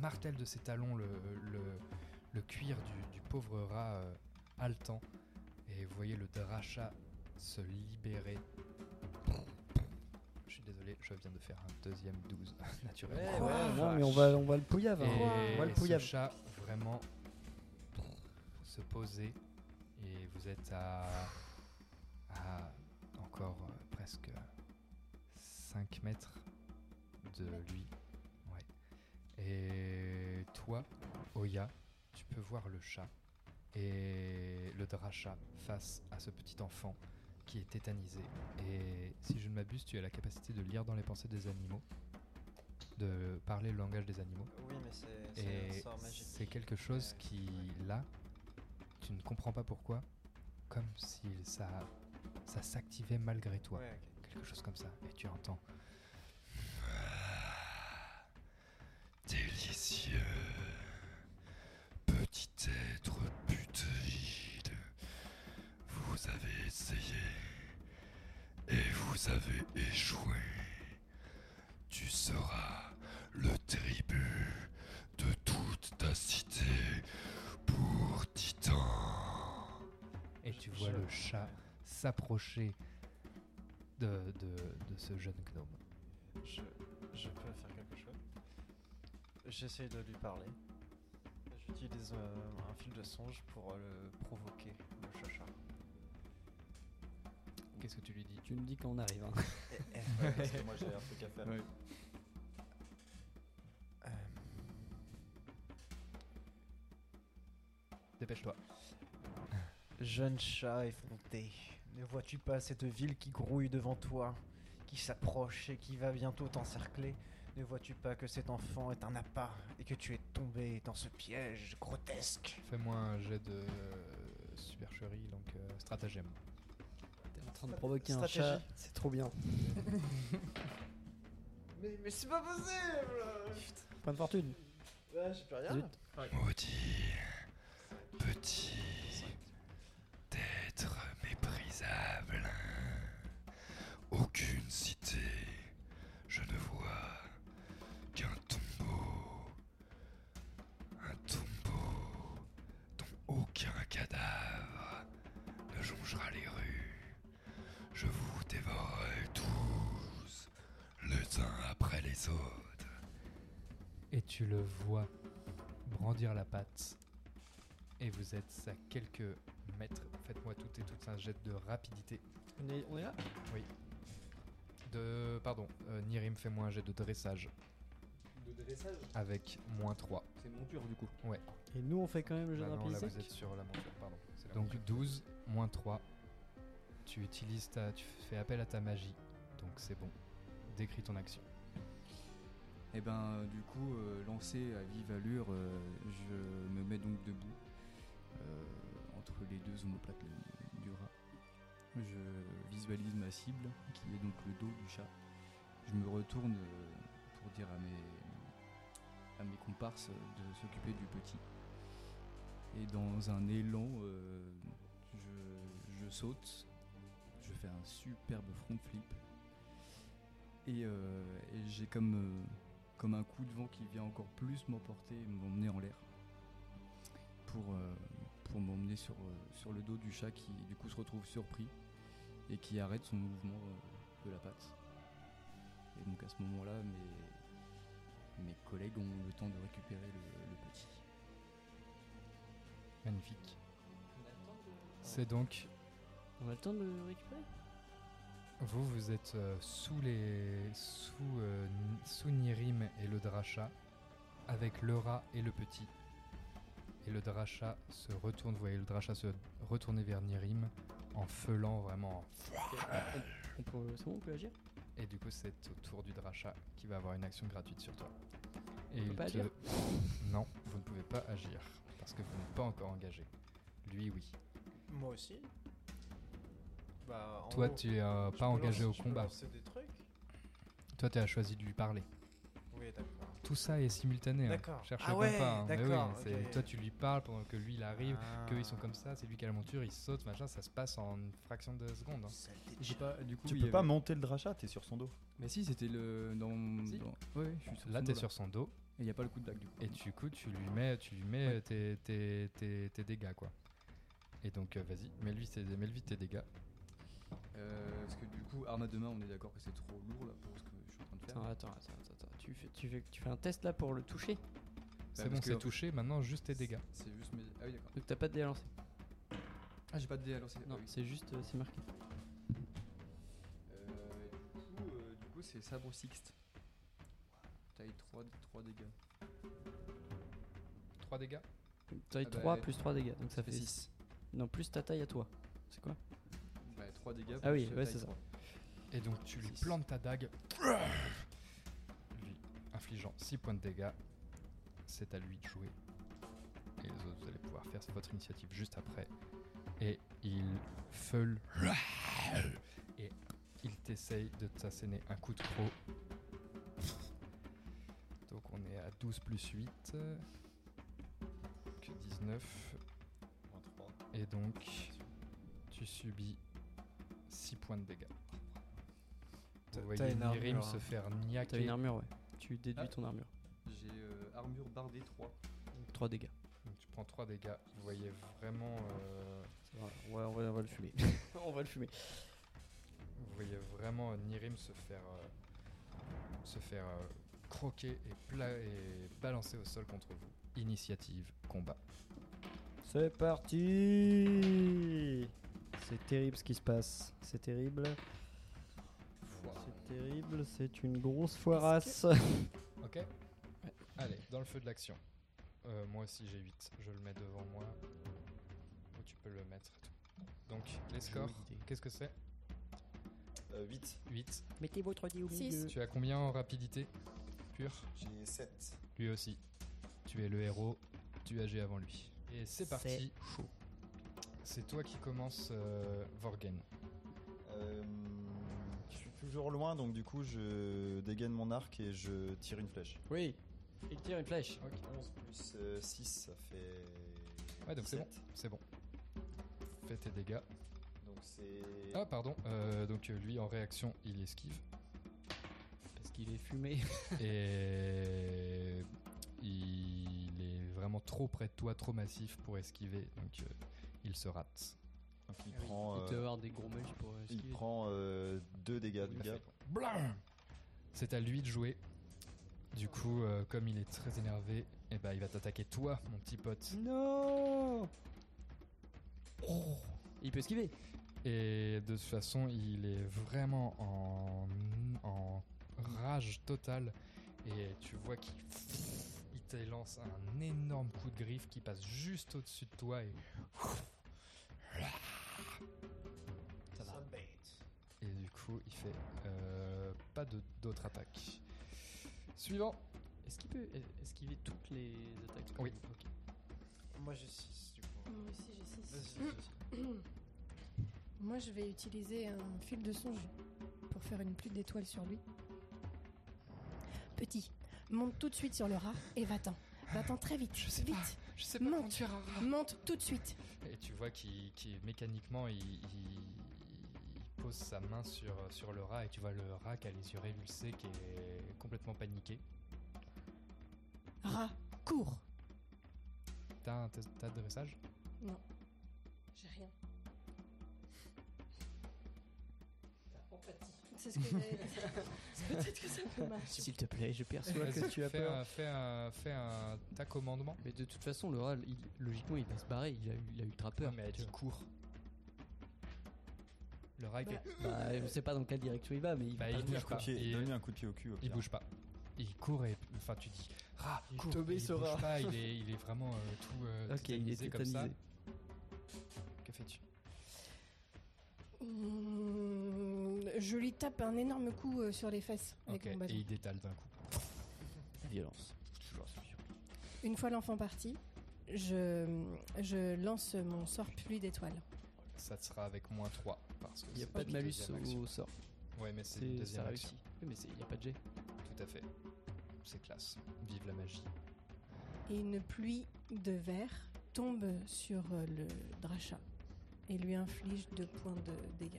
D: martèle de ses talons le, le, le cuir du, du pauvre rat euh, haletant. Et vous voyez le dracha se libérer. Je suis désolé, je viens de faire un deuxième 12 <laughs> naturel.
G: Ouais, ouais, non, mais on va, on va le pouillave. hein.
D: Et
G: On va le
D: ce
G: pouillave.
D: chat vraiment se poser et vous êtes à, à encore euh, presque 5 mètres de lui. Ouais. Et toi, Oya, tu peux voir le chat et le dracha face à ce petit enfant qui est tétanisé. Et si je ne m'abuse, tu as la capacité de lire dans les pensées des animaux, de parler le langage des animaux.
F: Oui, mais c'est- c'est
D: quelque chose qui, là, tu ne comprends pas pourquoi, comme si ça, ça s'activait malgré toi.
F: Ouais,
D: Quelque chose comme ça. Et tu entends.
H: Délicieux. Petit être putride. Vous avez essayé. Et vous avez échoué. Tu seras le tribut de toute ta cité pour Titan.
D: Et tu vois le chat s'approcher de, de, de ce jeune gnome.
F: Je, je peux faire quelque chose? J'essaye de lui parler. J'utilise euh, un fil de songe pour euh, le provoquer, le chacha.
D: Qu'est-ce que tu lui dis
G: Tu me dis quand on arrive. hein.
I: Ouais, parce que moi j'ai un truc à faire.
E: Ouais.
F: Euh,
D: Dépêche-toi.
F: Jeune chat effronté, ne vois-tu pas cette ville qui grouille devant toi, qui s'approche et qui va bientôt t'encercler? Ne vois-tu pas que cet enfant est un appât et que tu es tombé dans ce piège grotesque
D: Fais-moi un jet de supercherie, donc euh, stratagème.
G: T'es en train de provoquer un
F: Stratégie.
G: chat, c'est trop bien. <laughs>
F: Mais, mais c'est pas possible
G: Point de fortune.
F: Ouais, j'ai plus rien.
G: Zut.
H: Maudit petit
D: Et tu le vois brandir la patte. Et vous êtes à quelques mètres. Faites-moi tout et tout un jet de rapidité.
G: On est, on est là?
D: Oui. De. Pardon, euh, Nirim, fais-moi un jet de dressage.
E: De dressage?
D: Avec moins 3.
E: C'est monture du coup.
D: Ouais.
G: Et nous, on fait quand même le
D: Bah
G: de
D: non, là vous êtes sur la monture, pardon.
E: C'est la
D: Donc
E: monture.
D: 12 moins 3. Tu utilises ta. Tu fais appel à ta magie. Donc c'est bon. Décris ton action.
E: Et ben euh, du coup, euh, lancé à vive allure, euh, je me mets donc debout entre les deux omoplates du- rat. Je visualise ma cible, qui est donc le dos du chat. Je me retourne pour dire à mes, comparses de s'occuper du petit. Et dans un élan, je, saute, je fais un superbe front flip. Et, j'ai comme, comme un coup de vent qui vient encore plus m'emporter et m'emmener en l'air. Pour, euh, pour m'emmener sur, euh, sur le dos du chat qui du coup se retrouve surpris et qui arrête son mouvement euh, de la patte. Et donc à ce moment-là, mes, mes collègues ont le temps de récupérer le, le petit.
D: Magnifique. C'est donc.
G: On a le temps de le récupérer?
D: Vous, vous êtes euh, sous les. sous, euh, sous Nirim et le Dracha, avec le rat et le petit. Et le Dracha se retourne, vous voyez le Dracha se retourner vers Nirim en feulant vraiment.
G: On peut- C'est bon, on peut agir?
D: Et du coup, c'est au tour du Dracha qui va avoir une action gratuite sur toi. Et
G: On peut
D: il
G: pas
D: te-
G: agir?
D: Non, vous ne pouvez pas agir parce que vous n'êtes pas encore engagé. Lui, oui.
F: Moi aussi. Bah, en
D: Toi,
F: gros,
D: tu es euh, pas engagé
F: lancer-
D: au combat.
F: lancer des trucs
D: Toi, tu as choisi de lui parler.
F: Oui, d'accord.
D: Tout ça est simultané. hein.
F: D'accord.
D: Cherche
F: Ah ouais,
D: pas. hein. Mais oui,
F: ok.
D: Toi, tu lui parles pendant que lui il arrive,
F: Ah.
D: qu'eux ils sont comme ça, c'est lui qui a la monture, il saute, machin, ça se passe en une fraction de seconde. hein.
E: J'ai pas, du coup,
I: Tu peux pas monter le drachat, t'es sur son dos.
E: Mais si, c'était le. Dans.
D: Si.
E: dans- Ouais, ouais, je suis sur
D: Là,
E: son
D: t'es
E: dos,
D: sur son dos.
E: Et il n'y a pas le coup de dague du coup.
D: Et du coup, tu lui mets, tu lui mets tes, tes, tes, tes dégâts, quoi. Et donc, euh, vas-y, mets-lui tes, mets tes dégâts.
E: Euh, parce que du coup, arme à deux mains, on est d'accord que c'est trop lourd là pour ce que je suis en train de faire.
G: Attends, attends, attends, attends. Tu fais, tu, fais, tu fais un test là pour le toucher
D: C'est
E: Ouais,
D: bon,
E: parce
D: c'est
E: que-
D: touché, maintenant juste tes dégâts.
E: C'est juste mes. Ah oui, d'accord.
G: Donc t'as pas de dé à lancer
E: Ah, j'ai pas de dé à lancer.
G: Non,
E: Ah oui.
G: c'est juste, euh, c'est marqué.
E: Euh, du coup, euh, du coup, c'est sabre sixte. Taille 3, 3 dégâts.
D: 3 dégâts
G: Taille
E: Ah bah,
G: 3 plus 3 dégâts, donc ça, fait 6. Non, plus ta taille à toi. C'est quoi?
E: Bah, 3 dégâts.
G: Ah oui, ouais, c'est ça.
E: 3.
D: Et donc, tu lui
E: Six.
D: plantes ta dague, lui infligeant 6 points de dégâts. C'est à lui de jouer. Et les autres, vous allez pouvoir faire votre initiative juste après. Et il feule. Et il t'essaye de t'asséner un coup de croc. Donc on est à 12 plus 8. Que 19. Et donc, tu subis 6 points de dégâts.
F: T'as-
D: Vous
F: t'as
D: voyez
F: une
D: Nirim
F: armure,
D: se
F: hein.
D: faire
G: T'as
D: niaquer.
G: une armure, ouais. Tu déduis
E: Ah.
G: ton armure.
E: J'ai euh, armure bardée 3.
G: Donc 3 dégâts.
D: Donc tu prends 3 dégâts. Vous voyez vraiment, euh,
G: Ouais, on va, on va le fumer. <laughs> on va le fumer.
D: vous voyez vraiment Nirim se faire, euh, se faire euh, croquer et, pla- et balancer au sol contre vous. Initiative, combat.
G: C'est parti C'est terrible ce qui se passe. C'est terrible. C'est terrible, c'est une grosse foirasse. <laughs>
D: Ok Allez, dans le feu de l'action. Euh, moi aussi j'ai 8. Je le mets devant moi. Où tu peux le mettre. Donc, les scores, qu'est-ce que c'est
I: 8.
D: 8.
G: Mettez votre dé au
K: Six.
G: milieu.
D: Tu as combien en rapidité pure
I: J'ai 7.
D: Lui aussi. Tu es le héros, tu agis avant lui. Et c'est parti.
G: chaud.
D: C'est toi qui commence, euh, Vorgen.
I: Euh, je suis toujours loin, donc du coup, je dégaine mon arc et je tire une flèche.
G: Oui. Il tire une flèche.
I: 11 plus 6, ça fait.
D: Ouais, donc c'est bon.
I: 17.
D: C'est bon. Fais tes dégâts.
I: Donc c'est.
D: Ah, pardon. euh, donc euh, lui, en réaction, il esquive.
G: Parce qu'il est fumé. <laughs>
D: Et <laughs> il est vraiment trop près de toi, trop massif pour esquiver. Donc euh, il se rate.
I: Il prend.
J: Il
I: euh,
J: doit avoir des gros mulches pour
I: il
J: esquiver.
I: prend 2 dégâts du gars.
D: Blam C'est à lui de jouer. Du coup, euh, comme il est très énervé, eh ben, il va t'attaquer toi, mon petit pote.
G: Non Il peut esquiver.
D: Et de toute façon, il est vraiment en, en rage totale. Et tu vois qu'il il te lance un énorme coup de griffe qui passe juste au-dessus de toi. Et, coup, il fait euh, pas d'autres attaques. Suivant.
J: Est-ce qu'il peut es- esquiver toutes les attaques
D: Oui.
J: Ok.
F: Moi j'ai 6 du coup.
K: Moi aussi j'ai
F: Vas-y,
K: 6.
F: vas-y, vas-y.
K: Moi je vais utiliser un fil de songe pour faire une pluie d'étoiles sur lui. Petit, monte tout de suite sur le rat et va-t'en. Va-t'en très vite.
D: Je sais
K: vite.
D: pas. Je sais pas
K: Monte.
D: un rat.
K: Monte tout de suite.
D: Et tu vois qu'il qu'il- mécaniquement il pose sa main sur, sur le rat et tu vois le rat qui a les yeux révulsés, qui est complètement paniqué.
K: Rat, cours.
D: T'as un test t'as de dressage
K: Non, j'ai rien. C'est ce que <laughs> Peut-être que ça peut marcher.
G: S'il te plaît, je perçois que tu as
D: fais
G: peur.
D: Un, fais un, fais un ta commandement.
J: Mais de toute façon, le rat, il- logiquement, il va se barrer. Il a, eu- il a ultra peur.
D: Ouais, mais elle dit cours. Le
K: Bah.
G: Bah, je sais pas dans quelle direction il va, mais il
D: Bah,
G: va pas
D: bouge pas.
I: pied-
D: Il-
I: Donne-lui un coup de pied au cul. au
D: Il bouge pas. Il court et enfin tu dis rat
G: Il est
D: cours.
G: tombé,
D: il bouge pas. Il <laughs> est, il est vraiment euh, tout. euh,
G: Ok, il est
D: comme ça. Que fais-tu?
K: Mmh, je lui tape un énorme coup euh, sur les fesses avec
D: Ok.
K: mon
D: Et il détale d'un coup.
G: Violence.
K: Une fois l'enfant parti, je, je lance mon sort pluie d'étoiles.
D: Ça sera avec moins 3. Parce que
J: Il n'y a pas de malus au sort.
D: Ouais, mais c'est une deuxième
J: ça
D: action.
J: réussit. Oui, mais il n'y a pas de jet.
D: Tout à fait. C'est classe. Vive la magie.
K: Et une pluie de verre tombe sur euh, le Dracha et lui inflige deux points de dégâts.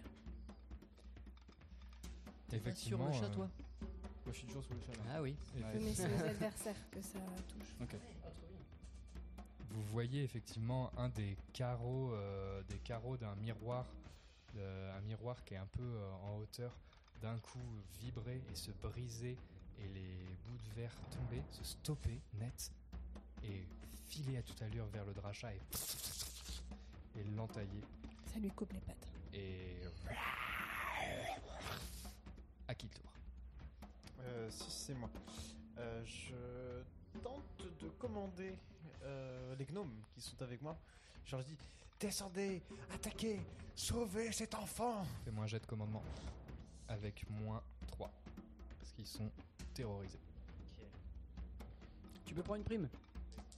J: T'es pas sur
D: Effectivement,
J: le chat,
D: euh,
J: toi?
E: Moi, je suis toujours sur le chat. là.
J: Ah oui.
D: Ouais.
K: Mais c'est aux adversaires que ça touche.
E: Ok.
D: Vous voyez effectivement un des carreaux, euh, des carreaux d'un miroir, euh, un miroir qui est un peu euh, en hauteur, d'un coup vibrer et se briser et les bouts de verre tomber, se stopper net et filer à toute allure vers le dracha et, <laughs> et l'entailler
K: Ça lui coupe les pattes.
D: et à qui le tour?
F: Euh, si c'est moi. Euh, je tente de commander euh, les gnomes qui sont avec moi. Je leur dis Descendez, attaquez, sauvez cet enfant
D: Fais-moi un jet de commandement avec moins 3 parce qu'ils sont terrorisés.
J: Tu peux prendre une prime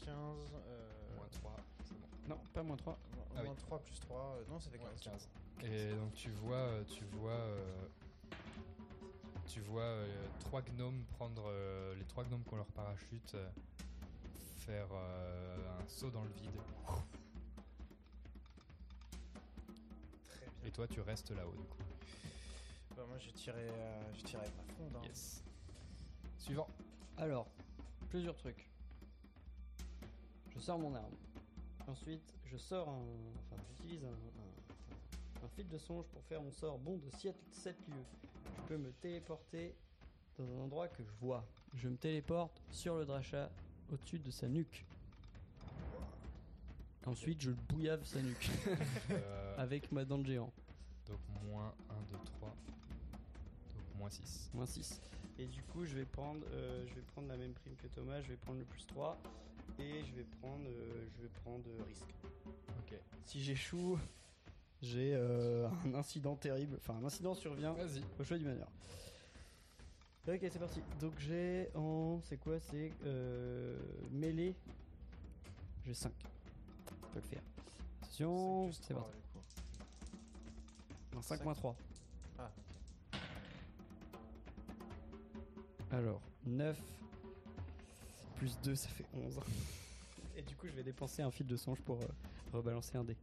F: 15. Euh,
D: Moins 3, c'est bon.
J: Non, pas moins 3.
F: moins
D: Ah oui.
F: 3 plus 3. non, ça fait 15.
D: Ouais, 15. Et donc tu vois, euh, tu vois, euh, tu vois euh, trois gnomes prendre euh, les trois gnomes qui ont leur parachute, euh, faire euh, un saut dans le vide.
F: Très bien.
D: Et toi, tu restes là-haut du coup.
F: Bah, moi, je tirais, euh, je tirais avec ma fronde. hein.
D: Yes. Suivant.
G: Alors, plusieurs trucs. Je sors mon arme. Ensuite, je sors un. Enfin, j'utilise un, un- fil de songe pour faire mon sort bon de 7, lieux. Je peux me téléporter dans un endroit que je vois. Je me téléporte sur le dracha au-dessus de sa nuque. Ensuite, je bouillave sa nuque
D: Euh, <laughs>
G: avec ma dent de géant.
D: donc moins 1, 2, 3. Donc moins 6.
G: Moins 6. Et du coup, je vais prendre, euh, je vais prendre la même prime que Thomas, je vais prendre le plus 3 et je vais prendre, euh, je vais prendre euh, risque.
D: Ok.
G: Si j'échoue, j'ai euh, un incident terrible. Enfin, un incident survient
D: Vas-y.
G: au choix du meneur. Ok, c'est parti. Donc j'ai en. C'est quoi? C'est euh, mêlée. J'ai 5. Je peux le faire. Attention, c'est parti.
F: du coup.
G: Non, 5
F: Cinq.
G: moins 3.
F: Ah.
G: Alors, 9 plus 2, ça fait 11. <laughs> Et du coup, je vais dépenser un fil de songe pour euh, rebalancer un dé.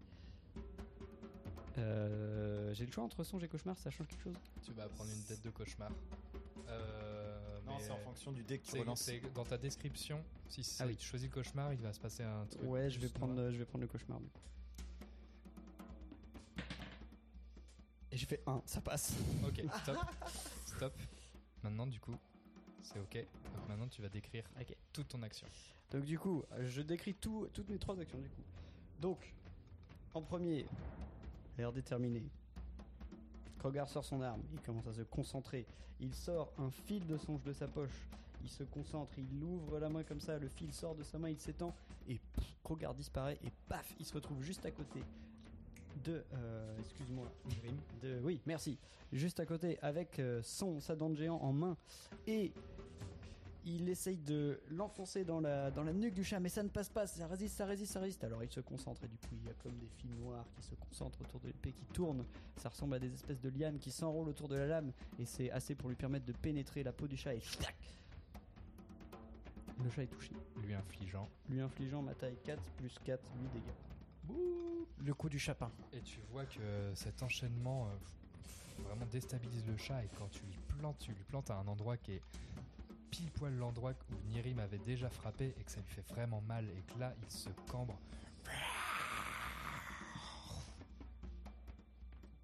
G: Euh, J'ai le choix entre songe et cauchemar, ça change quelque chose
D: Tu vas prendre une tête de cauchemar. Euh,
I: Non, c'est en fonction du dé que tu
D: c'est-
I: relances.
D: dans ta description. Si
G: Ah oui.
D: tu choisis le cauchemar, il va se passer un truc.
G: Ouais, je vais prendre,
D: noir.
G: euh, je vais prendre le cauchemar du coup. Et j'ai fait 1, ça passe.
D: Ok, <laughs> stop. stop. Maintenant, du coup, c'est ok. Donc maintenant, tu vas décrire toute ton action.
G: Donc du coup, je décris tout, toutes mes trois actions du coup. Donc, en premier, l'air déterminé. Krogar sort son arme, il commence à se concentrer. Il sort un fil de songe de sa poche. Il se concentre, il ouvre la main comme ça, le fil sort de sa main, il s'étend. Et pff, Krogar disparaît. Et paf, il se retrouve juste à côté de, euh, excuse-moi, de, oui, merci, juste à côté avec euh, son sa dent de géant en main. Et il essaye de l'enfoncer dans la, dans la nuque du chat, mais ça ne passe pas, ça résiste, ça résiste, ça résiste. Alors il se concentre et du coup il y a comme des fils noirs qui se concentrent autour de l'épée, qui tournent. Ça ressemble à des espèces de lianes qui s'enroulent autour de la lame et c'est assez pour lui permettre de pénétrer la peau du chat et tac Le chat est touché,
D: Lui infligeant.
G: lui infligeant ma taille 4 plus 4, 8 dégâts.
F: Le coup du chapin.
D: Et tu vois que cet enchaînement euh, vraiment déstabilise le chat. Et quand tu lui plantes, tu lui plantes à un endroit qui est pile poil l'endroit où Nirim avait déjà frappé et que ça lui fait vraiment mal. Et que là, il se cambre.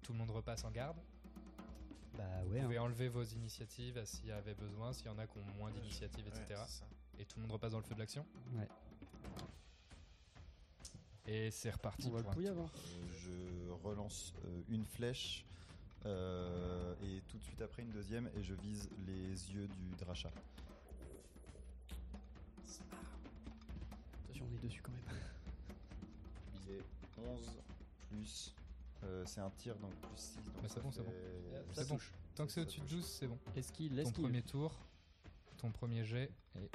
D: Tout le monde repasse en garde?
G: Bah ouais.
D: Vous
G: hein.
D: pouvez enlever vos initiatives à s'il y avait besoin, s'il y en a qui ont moins d'initiatives, etc. Et tout le monde repasse dans le feu de l'action?
G: Ouais.
D: Et c'est reparti
G: On va le
D: pour un tour.
G: hein.
I: Euh, je relance euh, une flèche euh, et tout de suite après une deuxième et je vise les yeux du dracha.
G: Attention, on est dessus quand même. <laughs>
I: Visé 11 plus. euh, c'est un tir donc plus 6. Donc
D: Bah, c'est
I: ça
D: bon, c'est bon. C'est
I: ça
D: bon.
I: touche.
D: Tant que c'est au-dessus de
I: touche.
D: 12, c'est bon.
G: Esquive,
D: Ton
G: l'esquive.
D: premier tour, ton premier jet, et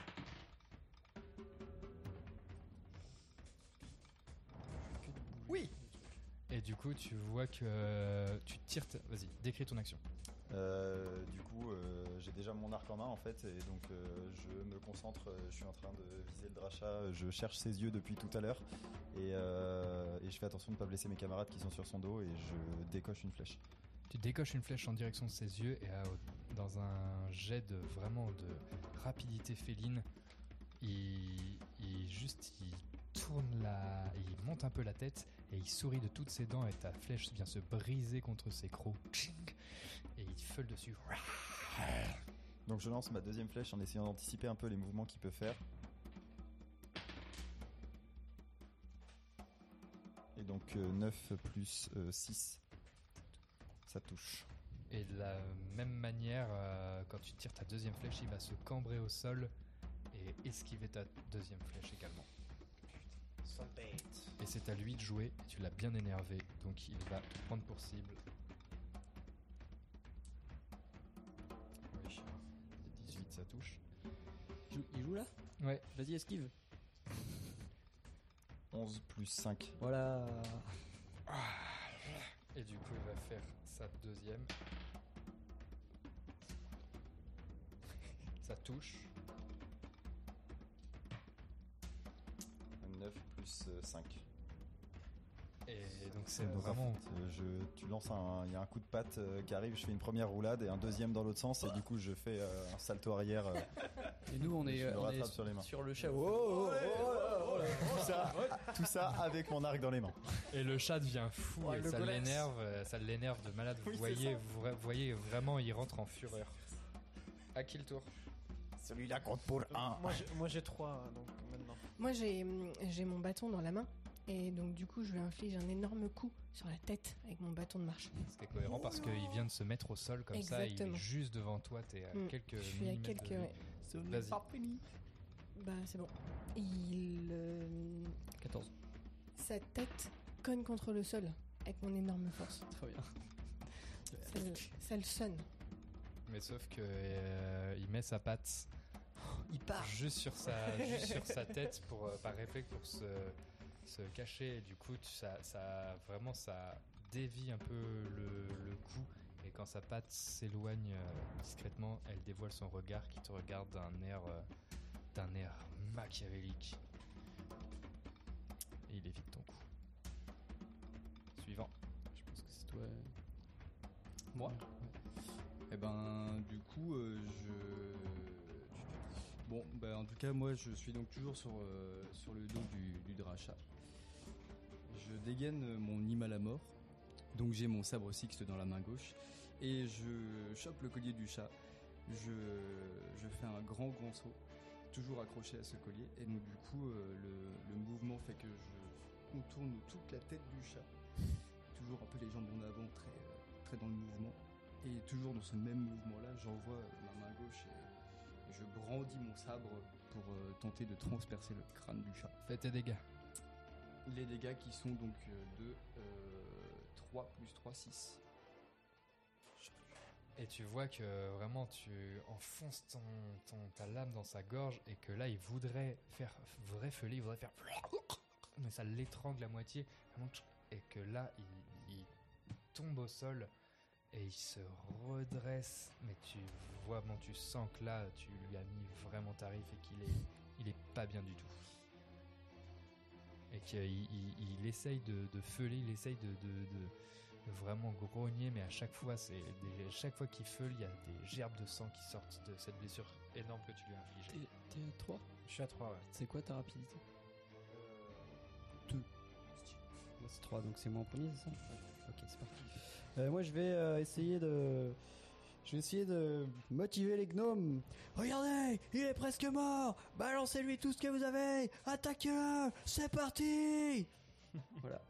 D: Et du coup, tu vois que euh, tu tires. ta- Vas-y, décris ton action.
I: Euh, du coup, euh, j'ai déjà mon arc en main en fait, et donc euh, je me concentre. euh, Je suis en train de viser le dracha. Je cherche ses yeux depuis tout à l'heure, et, euh, et je fais attention de ne pas blesser mes camarades qui sont sur son dos, et je décoche une flèche.
D: Tu décoches une flèche en direction de ses yeux et dans un jet de vraiment de rapidité féline, il, il juste il tourne la, il monte un peu la tête et il sourit de toutes ses dents et ta flèche vient se briser contre ses crocs. Et il feule dessus.
I: Donc je lance ma deuxième flèche en essayant d'anticiper un peu les mouvements qu'il peut faire. Et donc euh, 9 plus 6, ça touche.
D: Et de la même manière, euh, quand tu tires ta deuxième flèche, il va se cambrer au sol et esquiver ta deuxième flèche également. Et c'est à lui de jouer, tu l'as bien énervé, donc il va te prendre pour cible. Oui, 18 ça touche.
J: Il joue, il joue là?
D: Ouais.
J: Vas-y, esquive. <laughs>
I: 11 plus 5.
J: Voilà.
D: Et du coup, il va faire sa deuxième. Ça touche.
I: 9 plus 5.
D: Et donc c'est vraiment.
I: je, tu lances un, il y a un coup de patte euh, qui arrive, je fais une première roulade et un deuxième dans l'autre sens et du coup je fais euh, un salto arrière. euh, <laughs>
J: Et nous, on est, euh, on
I: sur les mains.
J: sur le chat. Oh, oh, oh, oh, oh, oh.
I: tout, ça, tout ça avec mon arc dans les mains.
D: Et le chat devient fou
I: Ouais,
D: et
I: le
D: ça l'énerve, euh, ça l'énerve de malade. Vous
I: Oui,
D: voyez, vous, vous voyez vraiment, il rentre en fureur. À qui le tour?
I: Celui-là compte pour un.
F: Moi, j'ai- j'ai 3 donc maintenant.
K: Moi, j'ai j'ai mon bâton dans la main. Et donc, du coup, je lui inflige un énorme coup sur la tête avec mon bâton de marche.
D: Est cohérent parce qu'il vient de se mettre au sol comme ça, il est juste devant toi, t'es à
K: Mm,
D: quelques
K: je suis à quelques.
D: de. Vas-y.
K: Bah, c'est bon. Il. euh,
J: 14.
K: sa tête cogne contre le sol avec mon énorme force. <laughs>
J: Très bien.
K: Ça, le- ça le sonne.
D: Mais sauf que euh, il met sa patte
G: il part
D: juste sur sa, juste sur sa tête pour euh, par réflexe pour se, se cacher. Et du coup, ça, ça vraiment ça dévie un peu le, le cou. Et quand sa patte s'éloigne euh, discrètement, elle dévoile son regard qui te regarde d'un air euh, d'un air machiavélique. Et il évite ton coup. Suivant.
J: Je pense que c'est toi.
E: Moi Eh ben, du coup, euh, je. Bon, bah, en tout cas, moi, je suis donc toujours sur, sur le dos du, du dracha. Je dégaine mon hymne à mort. Donc, j'ai mon sabre sixte dans la main gauche. Et je chope le collier du chat. Je, fais un grand, grand saut. Toujours accroché à ce collier. Et donc, du coup, euh, le, mouvement fait que je contourne toute la tête du chat. Toujours un peu les jambes en avant, très, très dans le mouvement. Et toujours dans ce même mouvement-là, j'envoie ma main gauche et, je brandis mon sabre pour euh, tenter de transpercer le crâne du chat.
D: Fais tes dégâts.
E: Les dégâts qui sont donc euh, de euh, 3 plus 3, 6.
D: Et tu vois que vraiment tu enfonces ton, ta lame dans sa gorge et que là il voudrait faire vrai feuler, il voudrait faire <laughs> mais ça l'étrangle à moitié et que là il, il tombe au sol et il se redresse mais tu vois bon tu sens que là tu lui as mis vraiment tarif et qu'il est il est pas bien du tout et qu'il il, il essaye de, de feuler il essaye de, de- de- de vraiment grogner, mais à chaque fois, c'est des- chaque fois qu'il feule, il y a des gerbes de sang qui sortent de cette blessure énorme que tu lui as infligée.
J: T'es à 3
F: Je suis à 3, ouais.
J: C'est quoi ta rapidité?
G: 2. Moi c'est 3, donc c'est moi en premier, c'est ça? Ok, c'est parti. Euh, moi je vais euh, essayer de. Je vais essayer de motiver les gnomes. Regardez, il est presque mort. Balancez-lui tout ce que vous avez. Attaquez-le. C'est parti. <laughs> voilà.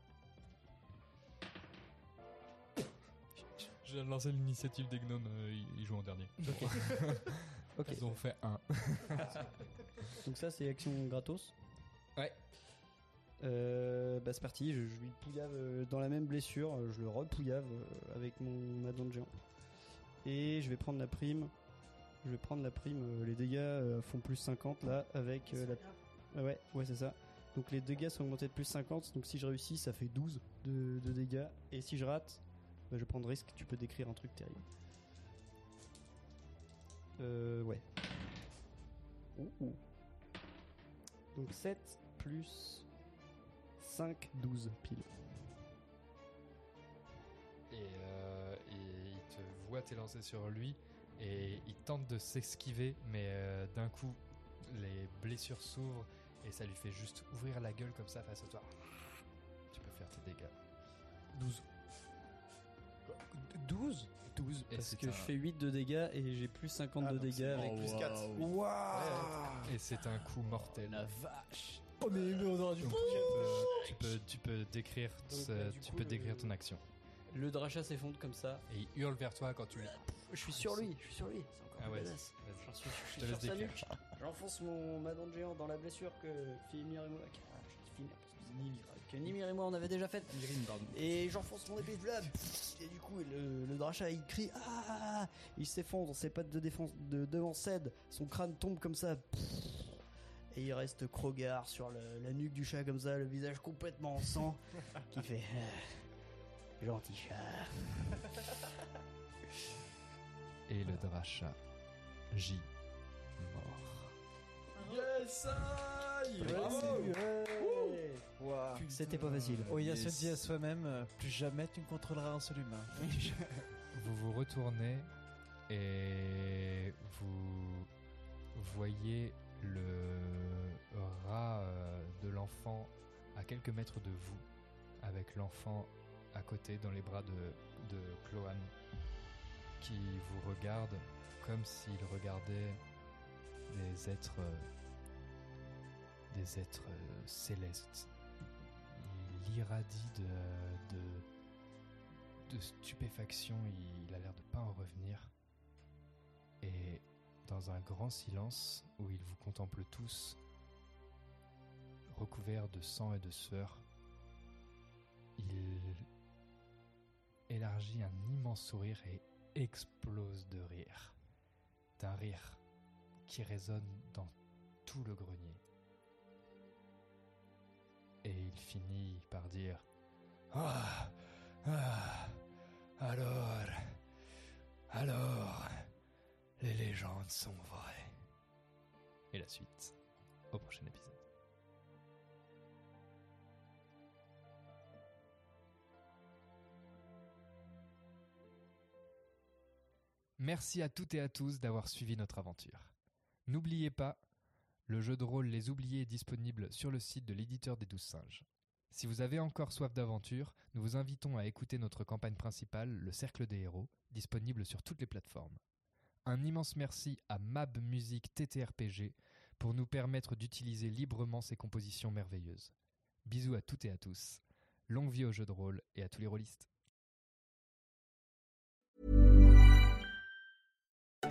D: Je viens de lancer l'initiative des gnomes, euh, ils, jouent en dernier.
G: Ok. <laughs> Ok.
D: Ils ont fait un. <laughs>
G: Donc ça c'est action gratos.
D: Ouais.
G: Euh, bah c'est parti, je, je lui pouillave euh, dans la même blessure, euh, je le repouillave euh, avec mon dent de géant. Et je vais prendre la prime. Je vais prendre la prime, euh, les dégâts euh, font plus 50 là avec euh, la... Ah ouais, ouais c'est ça. Donc les dégâts sont augmentés de plus 50. Donc si je réussis, ça fait 12 de, de dégâts. Et si je rate, bah, je prends de risque. Tu peux décrire un truc terrible. Euh, ouais. Ouh, ouh. Donc 7 plus 5, 12 pile.
D: Et, euh, te voit t'élancer sur lui et il tente de s'esquiver, mais euh, d'un coup, les blessures s'ouvrent et ça lui fait juste ouvrir la gueule comme ça face à toi. Tu peux faire tes dégâts.
G: 12. 12 12
D: Et
G: parce que
D: un-
G: je fais 8 de dégâts et j'ai plus 50
I: Ah,
G: de dégâts
I: avec plus quatre.
G: Waouh
D: Et c'est un coup mortel.
G: La vache Oh mais, mais on aurait dû
D: Donc, tu, peux, tu, peux, tu peux décrire,
G: Donc,
D: ce-
G: bah, du
D: tu
G: coup,
D: peux décrire ton action.
G: Le drachat s'effondre comme ça.
D: Et il hurle vers toi quand tu le.
G: Je suis sur lui, je suis sur lui. C'est encore
D: Ah ouais,
G: badass.
D: vas-y.
G: J'en suis, je suis sur sa nuque. J'enfonce mon ma dent de géant dans la blessure que Fimir et moi. ah, je dis Fimir parce que Nimir, que Nimir et moi on avait déjà faite. Et j'enfonce mon épée de flamme. Et du coup, le, le drachat il crie Ah Il s'effondre, ses pattes de défense de devant cèdent, son crâne tombe comme ça. Et il reste Krogar sur le- la nuque du chat comme ça, le visage complètement en sang, qui fait Ah, Gentil chat. <laughs>
D: Et le Dracha J. Mort.
G: Yes Wow, C'était pas facile.
F: Oya se dit à soi-même euh, plus jamais tu ne contrôleras un seul humain. <laughs>
D: Vous vous retournez et vous voyez le rat euh, de l'enfant à quelques mètres de vous, avec l'enfant à côté dans les bras de, de Cloane, qui vous regarde comme s'il regardait des êtres, des êtres célestes. Il irradie de stupéfaction, il a l'air de pas en revenir. Et dans un grand silence où il vous contemple tous, recouverts de sang et de sueur, il élargit un immense sourire et explose de rire. D'un rire qui résonne dans tout le grenier. Et il finit par dire Ah, ah, alors, alors, les légendes sont vraies. Et la suite au prochain épisode. Merci à toutes et à tous d'avoir suivi notre aventure. N'oubliez pas, le jeu de rôle Les Oubliés est disponible sur le site de l'éditeur des Douze Singes. Si vous avez encore soif d'aventure, nous vous invitons à écouter notre campagne principale, Le Cercle des Héros, disponible sur toutes les plateformes. Un immense merci à Mab Music TTRPG pour nous permettre d'utiliser librement ces compositions merveilleuses. Bisous à toutes et à tous. Longue vie au jeu de rôle et à tous les rôlistes.